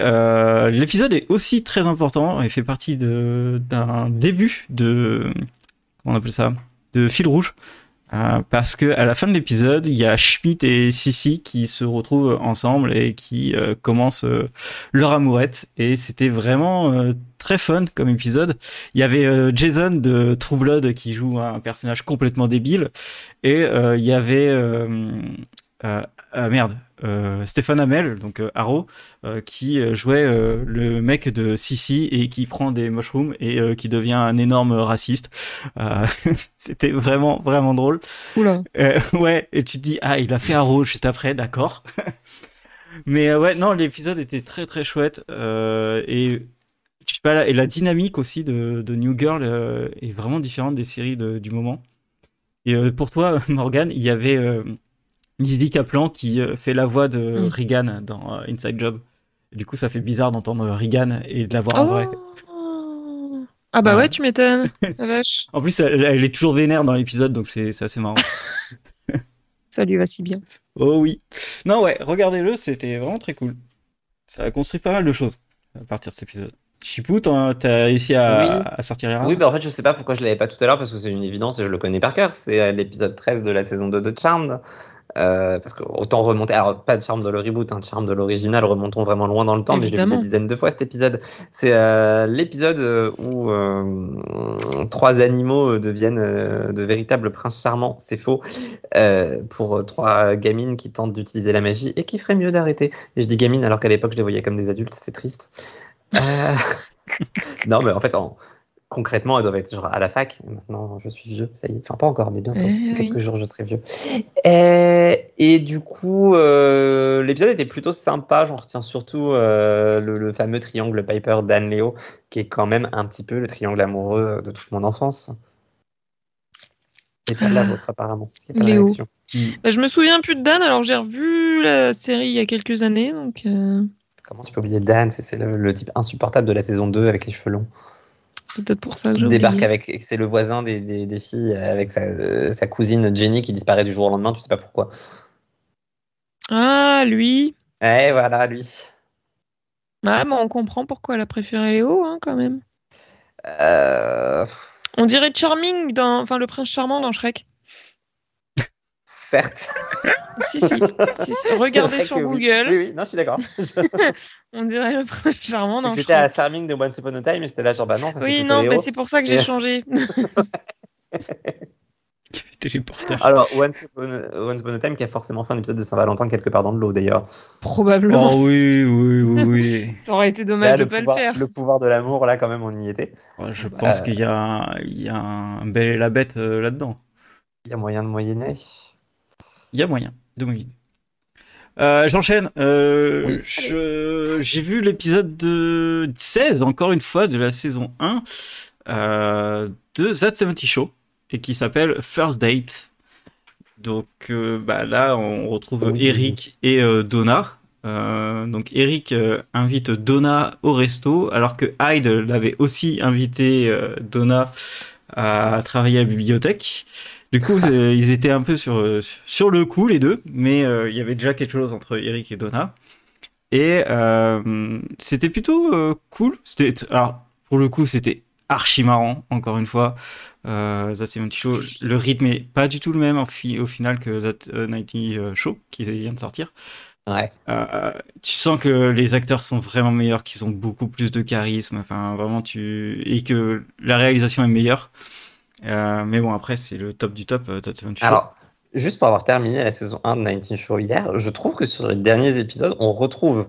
l'épisode est aussi très important et fait partie d'un début de comment on appelle ça? De fil rouge Euh, parce que à la fin de l'épisode il y a Schmidt et Sissi qui se retrouvent ensemble et qui euh, commencent euh, leur amourette. Et c'était vraiment très fun comme épisode. Il y avait Jason de True Blood qui joue un personnage complètement débile. Et il y avait euh, euh, ah, merde euh, Stéphane Hamel donc euh, Arrow euh, qui euh, jouait le mec de Sissi et qui prend des mushrooms et qui devient un énorme raciste. [laughs] C'était vraiment vraiment drôle. Oula. Ouais, et tu te dis ah il a fait Arrow juste après, d'accord. [laughs] Mais ouais non l'épisode était très très chouette et je sais pas là, et la dynamique aussi de, de New Girl est vraiment différente des séries de- du moment. Et pour toi [laughs] Morgan, il y avait Lizzie Kaplan qui euh, fait la voix de Mm. Regan dans euh, Inside Job. Et du coup, ça fait bizarre d'entendre Regan et de la voir en vrai. Oh. Ah bah Ouais. ouais, tu m'étonnes. [laughs] La vache. En plus, elle, elle est toujours vénère dans l'épisode, donc c'est c'est assez marrant. [laughs] Ça lui va si bien. oh oui. Non, ouais, regardez-le, c'était vraiment très cool. Ça a construit pas mal de choses à partir de cet épisode. Chipou, t'en- t'as réussi à, Oui. à sortir les rats Oui, bah en fait, je sais pas pourquoi je l'avais pas tout à l'heure parce que c'est une évidence et je le connais par cœur. C'est euh, l'épisode 13 de la saison 2 de Charmed. Euh, parce que autant remonter, alors pas de Charmed de le reboot, hein, Charmed de l'original, remontons vraiment loin dans le temps, mais je l'ai vu Évidemment. des dizaines de fois cet épisode. C'est euh, l'épisode euh, où euh, trois animaux deviennent de véritables princes charmants, c'est faux, pour trois gamines qui tentent d'utiliser la magie et qui feraient mieux d'arrêter. Et je dis gamines alors qu'à l'époque je les voyais comme des adultes, c'est triste. [laughs] Non, mais en fait, en- concrètement, elles doivent être genre à la fac. Et maintenant, je suis vieux, ça y est. Enfin, pas encore, mais bientôt. Eh quelques oui. jours, je serai vieux. Et, et du coup, euh, l'épisode était plutôt sympa. J'en retiens surtout euh, le, le fameux triangle Piper Dan Leo, qui est quand même un petit peu le triangle amoureux de toute mon enfance. Et pas la vôtre, apparemment. C'est pas la Léo. réaction. Bah, je me souviens plus de Dan, alors j'ai revu la série il y a quelques années, donc euh, Comment tu peux oublier Dan? C'est c'est le, le type insupportable de la saison 2 avec les cheveux longs. C'est peut-être pour ça Qui débarque avec. C'est le voisin des, des, des filles avec sa, euh, sa cousine Jenny qui disparaît du jour au lendemain, tu sais pas pourquoi. Ah, lui. Eh voilà, lui. Ah, mais on comprend pourquoi elle a préféré Léo, hein, quand même. Euh, On dirait Charming dans, enfin, le prince charmant dans Shrek. Certes. [laughs] Si, si. si, si. Regardez sur oui. Google. Oui, oui, non, je suis d'accord. [laughs] On dirait le prince charmant dans J'étais à. Charming de Once Upon a Time, mais j'étais là, genre, bah non, ça Oui, non, mais c'est pour ça que j'ai changé. [laughs] Qui fait téléporteur. Alors, Once Upon, a, Once Upon a Time qui a forcément fait un épisode de Saint-Valentin quelque part dans le lot d'ailleurs. Probablement. Oh oui, oui, oui, oui. Ça aurait été Là, dommage de le, pas pouvoir, le faire. le pouvoir de l'amour, là, quand même, on y était. Ouais, Je pense Euh. qu'il y a, un- il y a un bel et la bête euh, là-dedans. Il y a moyen de moyenner. Il y a moyen de moyenner. Euh, J'enchaîne. Euh, Oui. je- J'ai vu l'épisode de 16, encore une fois, de la saison 1 euh, de That 70 Show, et qui s'appelle First Date. Donc bah, là, on retrouve Oui. Eric et Donna. Donc Eric invite Donna au resto, alors que Hyde l'avait aussi invité Donna à travailler à la bibliothèque. Du coup, ils étaient un peu sur, sur le coup, les deux, mais euh, il y avait déjà quelque chose entre Eric et Donna. Et euh, c'était plutôt euh, cool. C'était, alors, pour le coup, c'était archi marrant, encore une fois. Euh, That 70 Show, le rythme est pas du tout le même au final que That euh, 90 Show, qui vient de sortir. Ouais. Euh, tu sens que les acteurs sont vraiment meilleurs, qu'ils ont beaucoup plus de charisme, enfin vraiment tu et que la réalisation est meilleure. Euh, mais bon après c'est le top du top. euh, Show. Alors, juste pour avoir terminé la saison 1 de 19 Show hier, je trouve que sur les derniers épisodes, on retrouve.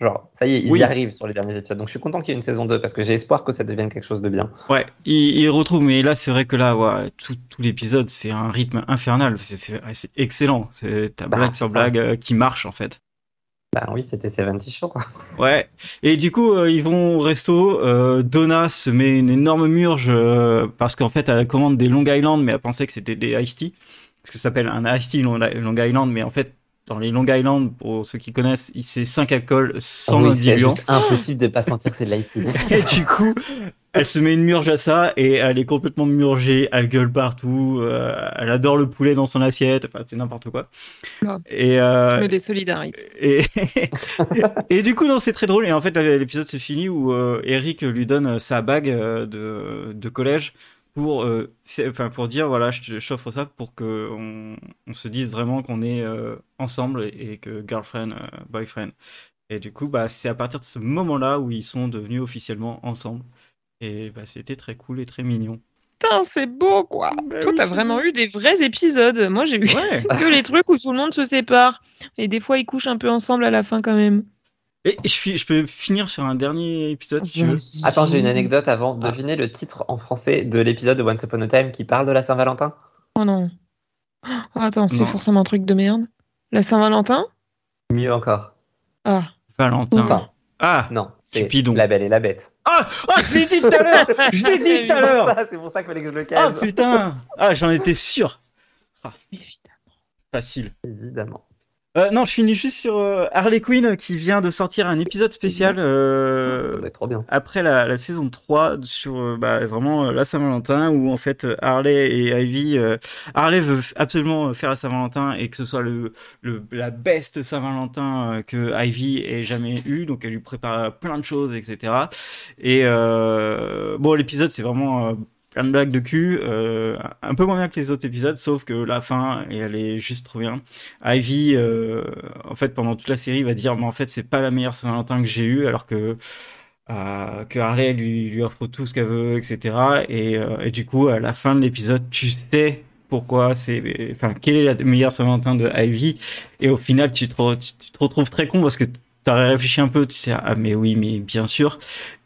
Genre, ça y est, ils Oui. y arrivent sur les derniers épisodes. Donc, je suis content qu'il y ait une saison 2 parce que j'ai espoir que ça devienne quelque chose de bien. ouais, il, il retrouve, mais là c'est vrai que là ouais, tout, tout l'épisode c'est un rythme infernal, c'est excellent, c'est ta Bah, blague sur blague euh, qui marche en fait. Bah oui, c'était 70 Show, quoi. Ouais. Et du coup, euh, ils vont au resto. Euh, Donna se met une énorme murge euh, parce qu'en fait, elle commande des Long Island, mais elle pensait que c'était des iced tea. Parce que ça s'appelle un iced tea Long Island, mais en fait, dans les Long Island, pour ceux qui connaissent, il- c'est 5 alcools sans oui, c'est impossible de pas sentir que c'est de l'ice tea. [laughs] Et du coup, elle se met une murge à ça et elle est complètement murgée, elle gueule partout, euh, elle adore le poulet dans son assiette, enfin c'est n'importe quoi. Oula. Et, Je euh, me désolidarise. et, [laughs] et du coup, non, c'est très drôle. Et en fait, l'épisode c'est fini où euh, Eric lui donne sa bague de, de collège pour, euh, c'est- enfin, pour dire voilà, je t'offre ça pour que on, on se dise vraiment qu'on est euh, ensemble et, et que girlfriend, euh, boyfriend. Et du coup, bah, c'est à partir de ce moment-là où ils sont devenus officiellement ensemble. Et bah, c'était très cool et très mignon. Putain, c'est beau, quoi. Bah Toi, oui, t'as vraiment beau. eu des vrais épisodes. Moi, j'ai eu Ouais. [laughs] que les trucs où tout le monde se sépare. Et des fois, ils couchent un peu ensemble à la fin, quand même. Et je, peux finir sur un dernier épisode si tu veux. Attends, j'ai une anecdote avant. Devinez le titre en français de l'épisode de Once Upon a Time qui parle de la Saint-Valentin? Oh non. Oh, attends, c'est forcément un truc de merde. La Saint-Valentin? Mieux encore. Ah. Valentin. Enfin, Ah, non, c'est. La Belle et la Bête. ah, ah, je l'ai dit tout à l'heure. Je l'ai dit tout à l'heure. C'est pour ça qu'il fallait que je le Ah case. putain Ah j'en étais sûr Évidemment. Facile. Évidemment. Euh, non, je finis juste sur euh, Harley Quinn qui vient de sortir un épisode spécial euh, trop bien. après la, la saison 3 sur euh, bah, vraiment euh, la Saint-Valentin où en fait euh, Harley et Ivy euh, Harley veut absolument faire la Saint-Valentin et que ce soit le, le la best Saint-Valentin euh, que Ivy ait jamais eu. Donc elle lui prépare plein de choses etc et euh, bon l'épisode c'est vraiment euh, plein de blagues de cul euh, un peu moins bien que les autres épisodes sauf que la fin elle est juste trop bien Ivy euh, en fait pendant toute la série va dire mais en fait c'est pas la meilleure Saint-Valentin que j'ai eue alors que euh, que Harley lui, offre tout ce qu'elle veut, etc. Et, du coup, à la fin de l'épisode, tu sais pourquoi c'est, enfin, quelle est la meilleure Saint-Valentin de Ivy. Et au final, tu tu te retrouves très con parce que t'aurais réfléchi un peu, tu sais, ah mais oui, mais bien sûr.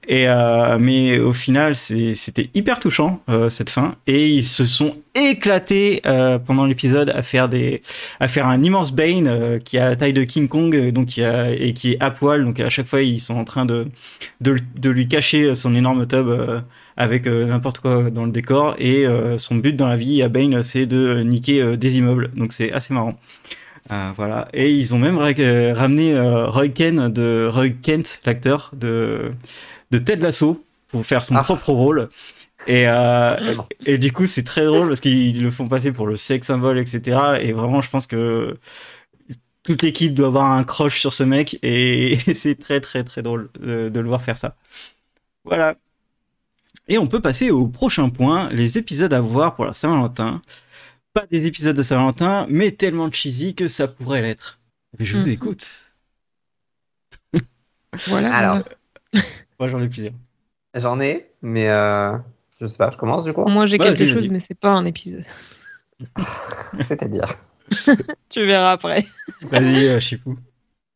Et euh, mais au final, c'était hyper touchant euh, cette fin, et ils se sont éclatés euh, pendant l'épisode à faire des, à faire un immense Bane qui a la taille de King Kong, donc qui a, et qui est à poil, donc à chaque fois ils sont en train de de, de lui cacher son énorme tub avec n'importe quoi dans le décor, et son but dans la vie à Bane, c'est de niquer des immeubles, donc c'est assez marrant. Euh, voilà. Et ils ont même ramené euh, Roy Kent de Roy Kent, l'acteur de de Ted Lasso, pour faire son ah. propre rôle. Et, euh, et, du coup, c'est très drôle parce qu'ils le font passer pour le sex symbole, etc. Et vraiment, je pense que toute l'équipe doit avoir un croche sur ce mec et [laughs] c'est très très très drôle de, de, le voir faire ça. Voilà. Et on peut passer au prochain point, les épisodes à voir pour la Saint-Valentin pas des épisodes de Saint-Valentin, mais tellement cheesy que ça pourrait l'être. Je vous mhm. écoute. [laughs] voilà. Alors, [laughs] moi j'en ai plusieurs. J'en ai, mais euh, je sais pas, je commence du coup? Moi j'ai quelque chose, mais c'est pas un épisode. [laughs] C'est-à-dire? Tu verras après. Vas-y, euh, Chipou.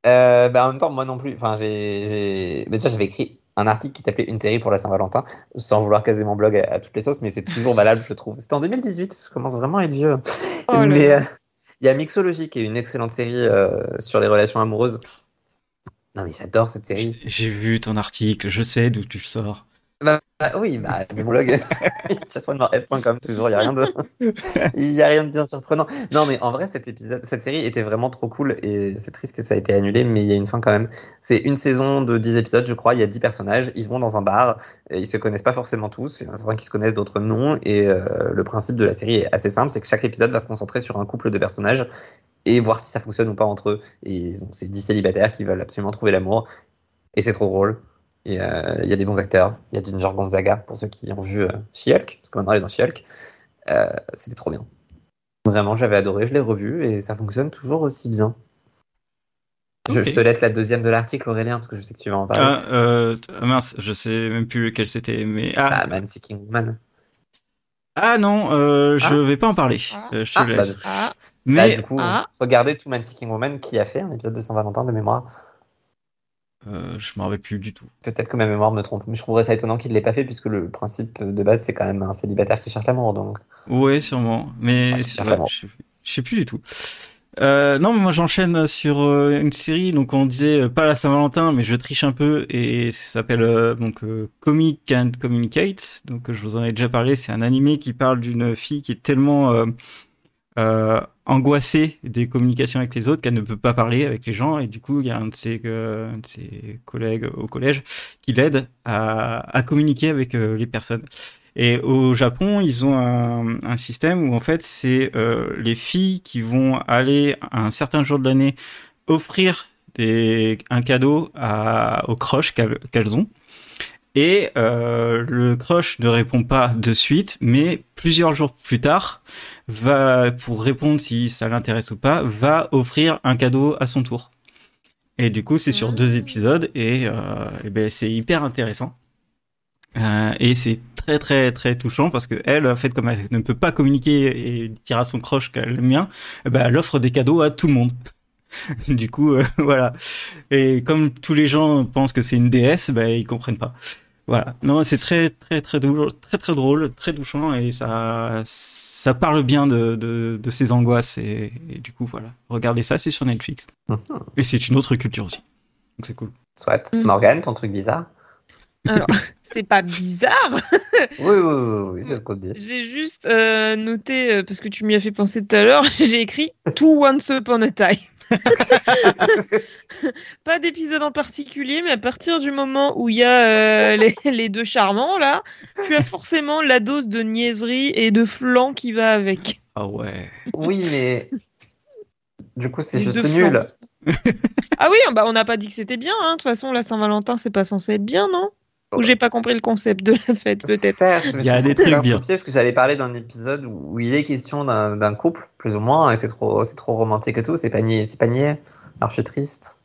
Euh, bah, en même temps, moi non plus. Enfin, j'ai. Mais déjà, j'avais écrit un article qui s'appelait Une série pour la Saint-Valentin, sans vouloir caser mon blog à, toutes les sauces, mais c'est toujours valable, je trouve. C'était en 2018, je commence vraiment à être vieux. Oh mais euh, il y a Mixology, qui est une excellente série euh, sur les relations amoureuses. Non, mais j'adore cette série. J'ai vu ton article, je sais d'où tu sors. Bah, bah, oui, bah, mon blog, [laughs] comme toujours, il n'y a, rien de... [laughs] y a rien de bien surprenant. Non, mais en vrai, cet épisode, cette série était vraiment trop cool et c'est triste que ça a été annulé, mais il y a une fin quand même. C'est une saison de 10 épisodes, je crois, il y a 10 personnages, ils vont dans un bar, et ils se connaissent pas forcément tous, il y en a certains qui se connaissent, d'autres non, et euh, le principe de la série est assez simple, c'est que chaque épisode va se concentrer sur un couple de personnages et voir si ça fonctionne ou pas entre eux. Et c'est 10 célibataires qui veulent absolument trouver l'amour, et c'est trop drôle. Et euh, il y a des bons acteurs. Il y a Ginger Gonzaga, pour ceux qui ont vu euh, She-Hulk, parce que maintenant elle est dans She-Hulk. Euh, c'était trop bien. Vraiment, j'avais adoré, je l'ai revu et ça fonctionne toujours aussi bien. Je, te laisse la deuxième de l'article, Aurélien, parce que je sais que tu vas en parler. Ah, euh, mince, je sais même plus lequel c'était, mais ah, ah Man Seeking Woman. Ah non, euh, je ah. vais pas en parler. Ah. je te ah, laisse. Bah, mais bah, du coup, regardez tout Man Seeking Woman qui a fait un épisode de Saint-Valentin de mémoire. Euh, je me rappelle plus du tout. Peut-être que ma mémoire me trompe, mais je trouverais ça étonnant qu'il ne l'ait pas fait puisque le principe de base c'est quand même un célibataire qui cherche l'amour donc. Oui, sûrement, mais je, sais plus du tout. Euh, non, mais moi j'enchaîne sur euh, une série, donc on disait pas la Saint-Valentin, mais je triche un peu et ça s'appelle donc Comic and Communicate. Donc je vous en ai déjà parlé, c'est un animé qui parle d'une fille qui est tellement angoissée des communications avec les autres qu'elle ne peut pas parler avec les gens et du coup il y a un de ses, euh, collègues au collège qui l'aide à, communiquer avec euh, les personnes. Et au Japon, ils ont un, système où en fait c'est euh, les filles qui vont aller un certain jour de l'année offrir un cadeau aux croches qu'elles ont. Et euh, le crush ne répond pas de suite, mais plusieurs jours plus tard, va, pour répondre si ça l'intéresse ou pas, va offrir un cadeau à son tour. Et du coup, c'est sur deux épisodes et, euh, et ben, c'est hyper intéressant. Euh, et c'est très très très touchant parce que elle, en fait, comme elle ne peut pas communiquer et dire à son crush qu'elle aime bien, eh ben, elle offre des cadeaux à tout le monde. [laughs] du coup, euh, [laughs] voilà. Et comme tous les gens pensent que c'est une déesse, ben, ils comprennent pas. Voilà. Non, c'est très, très, très drôle, très, très drôle, très touchant et ça, ça parle bien de, de, de ses angoisses et, du coup, voilà. Regardez ça, c'est sur Netflix. Mhm. Et c'est une autre culture aussi. Donc c'est cool. Soit. Mm. Morgane, ton truc bizarre alors, [laughs] c'est pas bizarre. oui, oui, oui, oui c'est ce qu'on dit. J'ai juste euh, noté, euh, parce que tu m'y as fait penser tout à l'heure, j'ai écrit Two Once Upon a Time. [laughs] pas d'épisode en particulier, mais à partir du moment où il y a euh, les, [laughs] deux charmants, là, tu as forcément la dose de niaiserie et de flan qui va avec. Ah ouais. Oui, mais. Du coup, c'est juste nul. ah oui, bah on n'a pas dit que c'était bien. Hein. De toute façon, la Saint-Valentin, c'est pas censé être bien, non? Ou j'ai pas compris le concept de la fête, peut-être. Il y a des trucs bien. Parce que j'allais parler d'un épisode où il est question d'un couple, plus ou moins, et c'est trop, c'est trop romantique et tout. C'est pas niais, c'est pas niais. Alors je suis triste.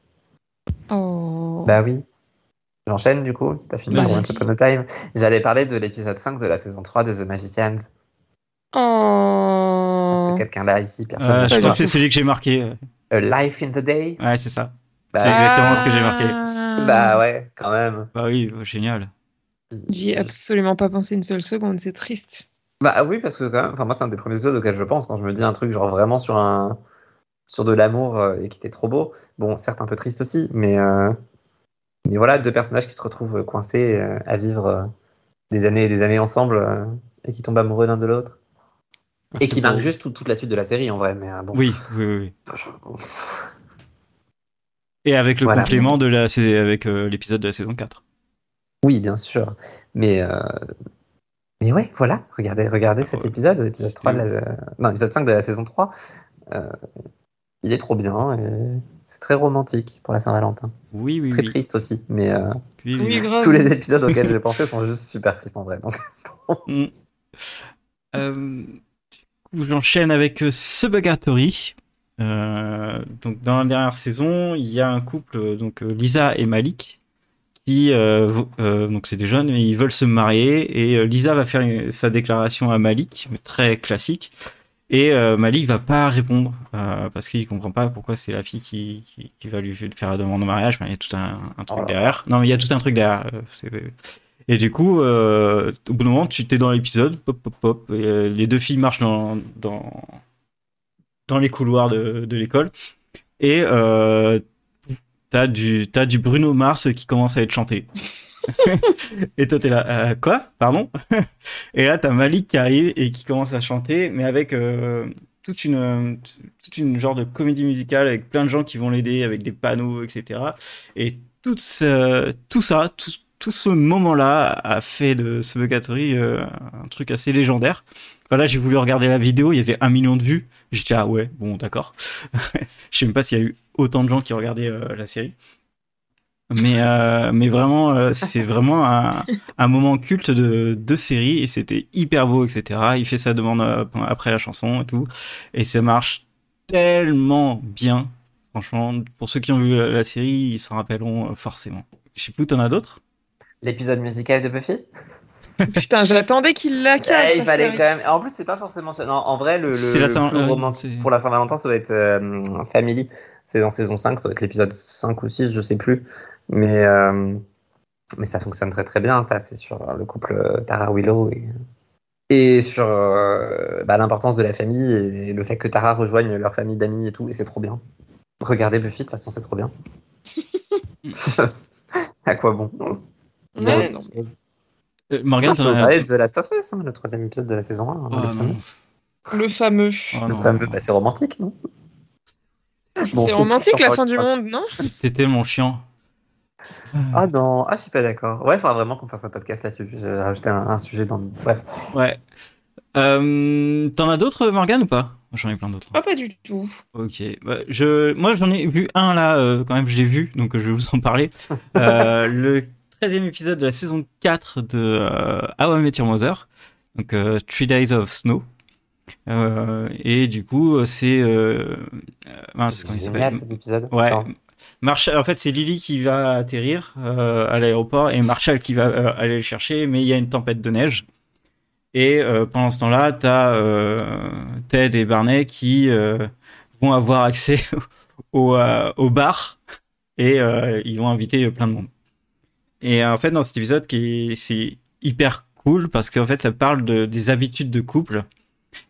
Oh. Bah oui. J'enchaîne du coup. T'as fini Once Upon a Time. J'allais parler de l'épisode 5 de la saison 3 de The Magicians. Oh. Est-ce que quelqu'un là ici Personne. Euh, je crois que c'est celui que j'ai marqué. A Life in the Day. Ouais, c'est ça. C'est exactement ce que j'ai marqué. Ah. Bah ouais, quand même. Bah oui, bah, génial. J'y ai absolument pas pensé une seule seconde, c'est triste. Bah oui, parce que quand même, enfin moi c'est un des premiers épisodes auxquels je pense quand je me dis un truc genre vraiment sur un sur de l'amour euh, et qui était trop beau. Bon, certes un peu triste aussi, mais euh, mais voilà deux personnages qui se retrouvent coincés euh, à vivre des années et des années ensemble et qui tombent amoureux l'un de l'autre et Ah, C'est qui beau. marquent juste tout- toute la suite de la série en vrai. Mais bon. Oui, oui, oui. Et avec le Voilà. complément de la, avec euh, l'épisode de la saison 4. Oui, bien sûr. Mais, euh, mais ouais, voilà, regardez, regardez cet Ouais. épisode, l'épisode C'était 3 de la... non, l'épisode 5 de la saison 3. Euh, il est trop bien et c'est très romantique pour la Saint-Valentin. Oui, oui, Très oui. triste aussi, mais euh, Oui, oui, Oui, oui. grave. tous les épisodes auxquels j'ai pensé sont juste super tristes en vrai. Donc, [laughs] Mm. Euh, du coup, j'enchaîne avec donc, dans la dernière saison, il y a un couple, euh, donc euh, Lisa et Malik, qui, euh, euh, donc c'est des jeunes, mais ils veulent se marier. Et euh, Lisa va faire une- sa déclaration à Malik, très classique. Et euh, Malik va pas répondre euh, parce qu'il comprend pas pourquoi c'est la fille qui, qui, qui va lui faire la demande en mariage. Enfin, il y a tout un, un truc derrière. Non, mais il y a tout un truc derrière. euh, et du coup, euh, au bout d'un moment, tu t'es dans l'épisode, pop, pop, pop, et, euh, les deux filles marchent dans, dans, dans les couloirs de, l'école, et euh, t'as du, t'as du Bruno Mars qui commence à être chanté. [laughs] et toi, t'es là, euh, quoi? Pardon? [laughs] Et là, t'as Malik qui arrive et qui commence à chanter, mais avec euh, toute une toute une genre de comédie musicale avec plein de gens qui vont l'aider, avec des panneaux, etc. Et tout, ce- tout ça, tout, tout ce moment-là a fait de ce Bugatory euh, un truc assez légendaire. Voilà, j'ai voulu regarder la vidéo, il y avait un million de vues. J'étais ah ouais, bon d'accord. [laughs] Je sais même pas s'il y a eu autant de gens qui regardaient euh, la série. Mais, euh, mais vraiment, euh, c'est vraiment un, moment culte de, série et c'était hyper beau, etc. Il fait sa demande après la chanson et tout. Et ça marche tellement bien. Franchement, pour ceux qui ont vu la, série, ils s'en rappelleront forcément. Je sais plus, t'en as d'autres? L'épisode musical de Buffy? Putain, j'attendais qu'il la Eh, casse. Il sa fallait quand même. En plus, c'est pas forcément. Non, en vrai, le, le, la Saint- euh, pour la Saint-Valentin, ça va être euh, Family. C'est dans saison 5, ça va être l'épisode 5 ou 6, je sais plus. Mais, euh, mais ça fonctionne très très bien, ça, c'est sur le couple euh, Tara Willow et, et sur euh, bah, l'importance de la famille et le fait que Tara rejoigne leur famille d'amis et tout, et c'est trop bien. Regardez Buffy, de toute façon, c'est trop bien. [laughs] [laughs] à quoi bon? Ouais, non. Euh, Morgane, on de The Last of Us, hein, le troisième épisode de la saison 1. hein, Oh, le fameux. non. Le fameux. Oh, Le non. fameux, bah, c'est romantique, non Bon, c'est romantique la fin du monde, non [laughs] T'es tellement chiant. Ah non, ah je suis pas d'accord. Ouais, il faudra vraiment qu'on fasse un podcast là-dessus. J'ai rajouté un, un sujet dans le... Bref. Ouais. Euh, T'en as d'autres, Morgane, ou pas J'en ai plein d'autres. Ah, pas du tout. Ok. Bah, je, moi, j'en ai vu un là, euh, quand même, je l'ai vu, donc je vais vous en parler. [laughs] Euh, le 13e épisode de la saison 4 de euh, How I Met Your Mother, donc euh, Three Days of Snow. Euh, et du coup, c'est. Euh, euh, mince, comment il C'est s'appelle? cet épisode. Ouais. Marshall, en fait, c'est Lily qui va atterrir euh, à l'aéroport et Marshall qui va euh, aller le chercher, mais il y a une tempête de neige. Et euh, pendant ce temps-là, t'as euh, Ted et Barney qui euh, vont avoir accès [laughs] au, euh, au bar et euh, ils vont inviter plein de monde. Et en fait, dans cet épisode, c'est hyper cool parce qu'en fait, ça parle de, des habitudes de couple.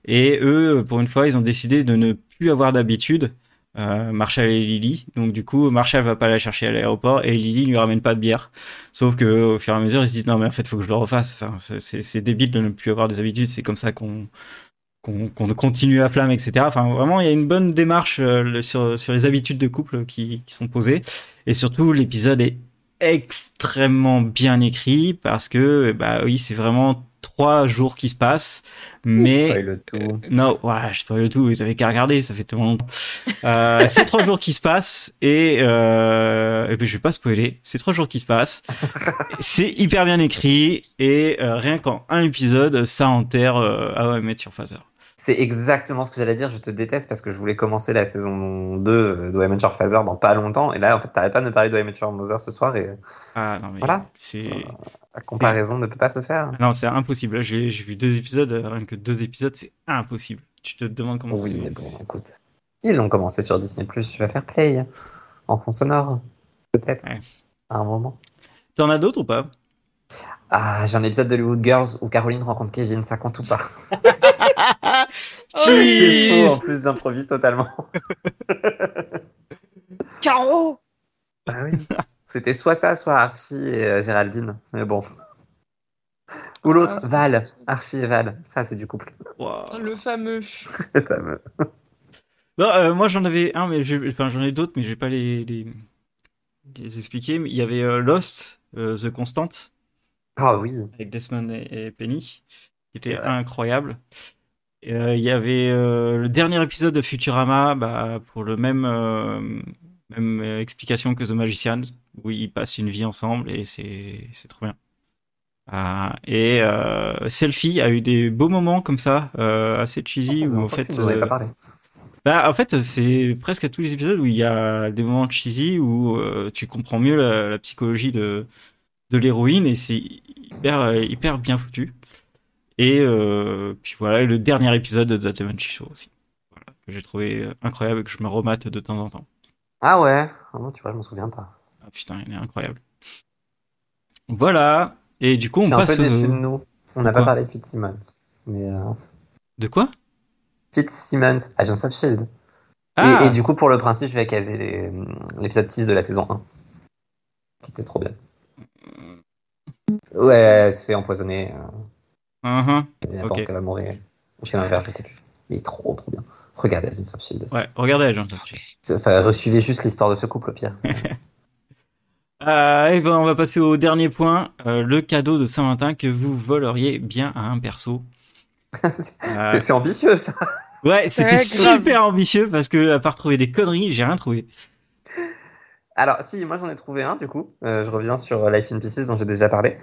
Et eux, pour une fois, ils ont décidé de ne plus avoir d'habitude euh, Marshall et Lily. Donc du coup, Marshall va pas la chercher à l'aéroport et Lily lui ramène pas de bière. Sauf que au fur et à mesure, ils se disent non mais en fait, faut que je le refasse. C'est- débile de ne plus avoir des habitudes. C'est comme ça qu'on continue la flamme, etc. Enfin, vraiment, il y a une bonne démarche euh, sur les habitudes de couple qui sont posées. Et surtout, l'épisode est extrêmement bien écrit parce que bah oui, c'est vraiment trois jours qui se passent, mais spoil tout. non, ouais, je spoil tout, vous avez qu'à regarder, ça fait tellement longtemps. Euh, [laughs] c'est trois jours qui se passent et, euh, et puis je vais pas spoiler, c'est trois jours qui se passent. C'est hyper bien écrit et euh, rien qu'en un épisode, ça enterre euh, How I Met Your Father. C'est exactement ce que j'allais dire. Je te déteste parce que je voulais commencer la saison 2 de Your Father dans pas longtemps. Et là, en fait, t'arrêtes pas de me parler de Your Mother ce soir et Ah non mais Voilà. c'est la comparaison ne peut pas se faire. non c'est impossible. J'ai j'ai vu deux épisodes, euh, rien que deux épisodes, c'est impossible. Tu te demandes comment Oui, c'est- mais bon, écoute. Ils l'ont commencé sur Disney+, tu vas faire play. en fond sonore, peut-être, Ouais. à un moment. T'en as d'autres ou pas? Ah, j'ai un épisode de Hollywood Girls où Caroline rencontre Kevin, ça compte ou pas? [laughs] Cheese faux, en plus j'improvise totalement. [laughs] Caro Ah oui. C'était soit ça, soit Archie et euh, Géraldine, mais bon. Ou l'autre, Ah. Val, Archie et Val, ça c'est du couple. Wow. Le fameux. [laughs] Me- Non, euh, moi j'en avais un, mais enfin, j'en ai d'autres, mais je vais pas les, les, les expliquer. Mais il y avait euh, Lost, euh, The Constant, Ah oui, avec Desmond et, et Penny, qui était incroyable. Et, euh, Il y avait euh, le dernier épisode de Futurama, bah, pour le même, euh, même explication que The Magician, où ils passent une vie ensemble et c'est c'est trop bien. Ah, et Selfie a eu des beaux moments comme ça, assez cheesy, où en fait, vous avez pas parlé. bah, en fait, c'est presque à tous les épisodes où il y a des moments cheesy où tu comprends mieux la, la psychologie de, de l'héroïne et c'est hyper, hyper bien foutu. Et euh, puis voilà, et le dernier épisode de The Seventy Show aussi. Voilà, que j'ai trouvé euh, incroyable et que je me remate de temps en temps. Ah ouais, Ah non, tu vois, je m'en souviens pas. Ah putain, il est incroyable. Voilà. Et du coup, je on suis un passe. peu déçu de nous. On n'a pas parlé de Fitzsimmons. Mais euh, De quoi? Fitzsimmons, Agents of Shield. Ah Et, et du coup, pour le principe, je vais caser l'épisode 6 de la saison 1. Qui était trop bien. Ouais, elle se fait empoisonner. euh, Mhm. et elle Ok. pense qu'elle va mourir. Ou chez l'inverse, je sais plus. Mais trop, trop bien. Regardez Agents of Shield. Ouais, regardez, Agent of Shield. Enfin, resuivez juste l'histoire de ce couple, au pire. C'est- [laughs] Euh, et ben, on va passer au dernier point, euh, le cadeau de Saint-Valentin que vous voleriez bien à un perso. [laughs] Euh, C'est c'est ambitieux, ça. ouais, c'était Ouais, super ambitieux parce que à part trouver des conneries, j'ai rien trouvé. Alors, si, moi j'en ai trouvé un, du coup. Euh, je reviens sur Life in Pieces, dont j'ai déjà parlé.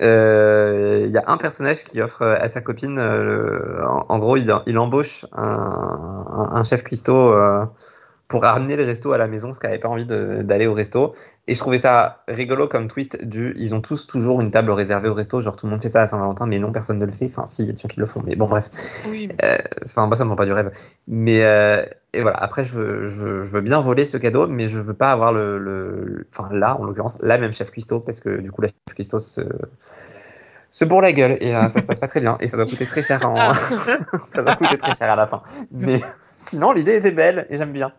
Euh, Il y a un personnage qui offre à sa copine, euh, en, en gros, il, il embauche un, un- un chef cuistot euh, pour ramener le resto à la maison parce qu'elle n'avait pas envie d'aller au resto. Et je trouvais ça rigolo comme twist du ils ont tous toujours une table réservée au resto, genre tout le monde fait ça à Saint-Valentin, mais non, personne ne le fait. Enfin, si, il y a des gens qui le font, mais bon, bref. Oui. Enfin, moi, ça me vend pas du rêve. Mais euh, et voilà. Après, je veux, je, veux- je veux bien voler ce cadeau, mais je veux pas avoir le, enfin là, en l'occurrence, la même chef cuistot, parce que du coup, la chef cuistot se, se bourre la gueule et euh, ça se passe pas très bien et ça doit coûter très cher. En... Ah. [laughs] ça doit coûter très cher à la fin. Mais sinon, l'idée était belle et j'aime bien.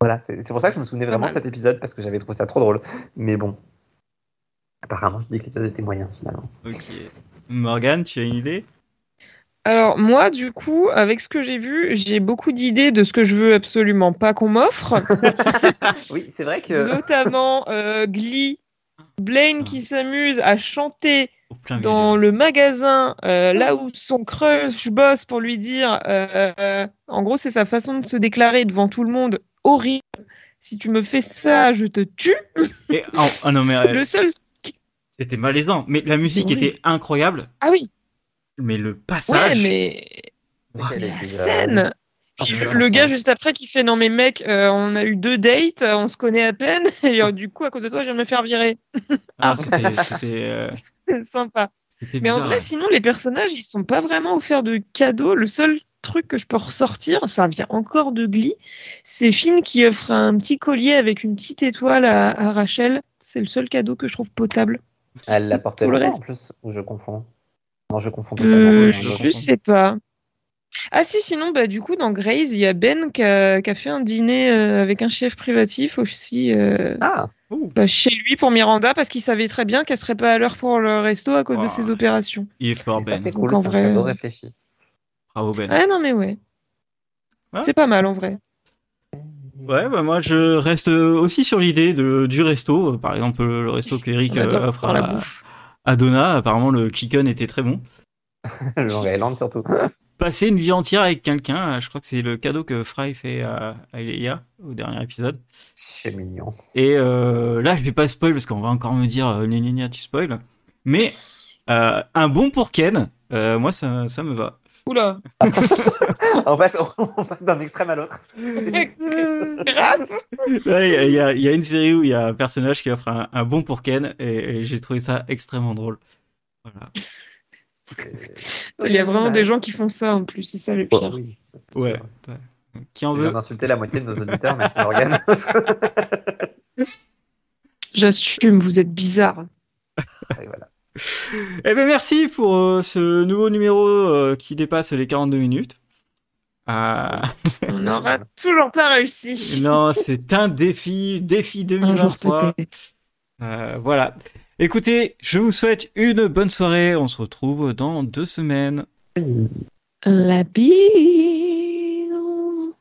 Voilà, c'est pour ça que je me souvenais vraiment de cet épisode parce que j'avais trouvé ça trop drôle. Mais bon, apparemment, je dis que l'épisode était moyen finalement. Ok. Morgane, tu as une idée? Alors moi, du coup, avec ce que j'ai vu, j'ai beaucoup d'idées de ce que je veux absolument pas qu'on m'offre, [laughs] Oui, c'est vrai que. [laughs] notamment euh, Glee, Blaine qui s'amuse à chanter dans le magasin, euh, là où son crush bosse pour lui dire, euh, en gros, c'est sa façon de se déclarer devant tout le monde, horrible. Si tu me fais ça, je te tue. Et- ah, ah non mais euh, Le seul. c'était malaisant. Mais la musique était incroyable. Ah oui. Mais le Ouais, passage. mais C'est quel la épisode scène. Puis Ah, le ça. gars juste après qui fait non mais mec, euh, on a eu deux dates, on se connaît à peine [laughs] et euh, du coup à cause de toi je viens de me faire virer. Ah, c'était [laughs] c'était euh, C'est sympa. Mais en vrai sinon les personnages ils sont pas vraiment offerts de cadeaux. Le seul truc que je peux ressortir, ça vient encore de Glee, c'est Finn qui offre un petit collier avec une petite étoile à, à Rachel. C'est le seul cadeau que je trouve potable. Elle la portait Pour le longtemps reste. en plus, ou je confonds Non, je confonds totalement. Euh, c'est- je je sais pas. Ah si, sinon, bah, du coup, dans Grey's, il y a Ben qui a, qui a fait un dîner euh, avec un chef privatif aussi euh, Ah, bah, chez lui pour Miranda parce qu'il savait très bien qu'elle serait pas à l'heure pour le resto à cause de ses opérations. il est fort Ben. c'est Donc, cool, en vrai, cadeau euh, réfléchi. Bravo Ben. Ah non, mais ouais. Ah. C'est pas mal en vrai. Ouais, bah moi je reste aussi sur l'idée de du resto. Par exemple, le resto qu'Eric On adore à, Donna. Apparemment, le chicken était très bon. [laughs] Le Long Island surtout. Passer une vie entière avec quelqu'un, euh, je crois que c'est le cadeau que Fry fait à, à au dernier épisode. C'est mignon. Et euh, là, je vais pas spoil parce qu'on va encore me dire euh, gna, tu spoil. Mais euh, un bon pour Ken, euh, moi ça, ça me va. Oula. [laughs] on passe, on passe d'un extrême à l'autre. [laughs] Il y, a, il y a une série où il y a un personnage qui offre un, un bon pour Ken et, et j'ai trouvé ça extrêmement drôle. Voilà. Il y a vraiment des gens qui font ça en plus, c'est ça le Oh, pire. oui, ça, c'est Ouais. sûr. ouais. Qui en veut d'insulter la moitié de nos auditeurs, merci Morgane. [laughs] J'assume, vous êtes bizarre. Et voilà. [laughs] Eh ben merci pour euh, ce nouveau numéro euh, qui dépasse les 42 minutes. Ah, On [laughs] n'aura toujours pas réussi. non, [laughs] c'est un défi, défi Un jour 2023. peut-être. Euh, voilà. Écoutez, je vous souhaite une bonne soirée. On se retrouve dans deux semaines. La bise.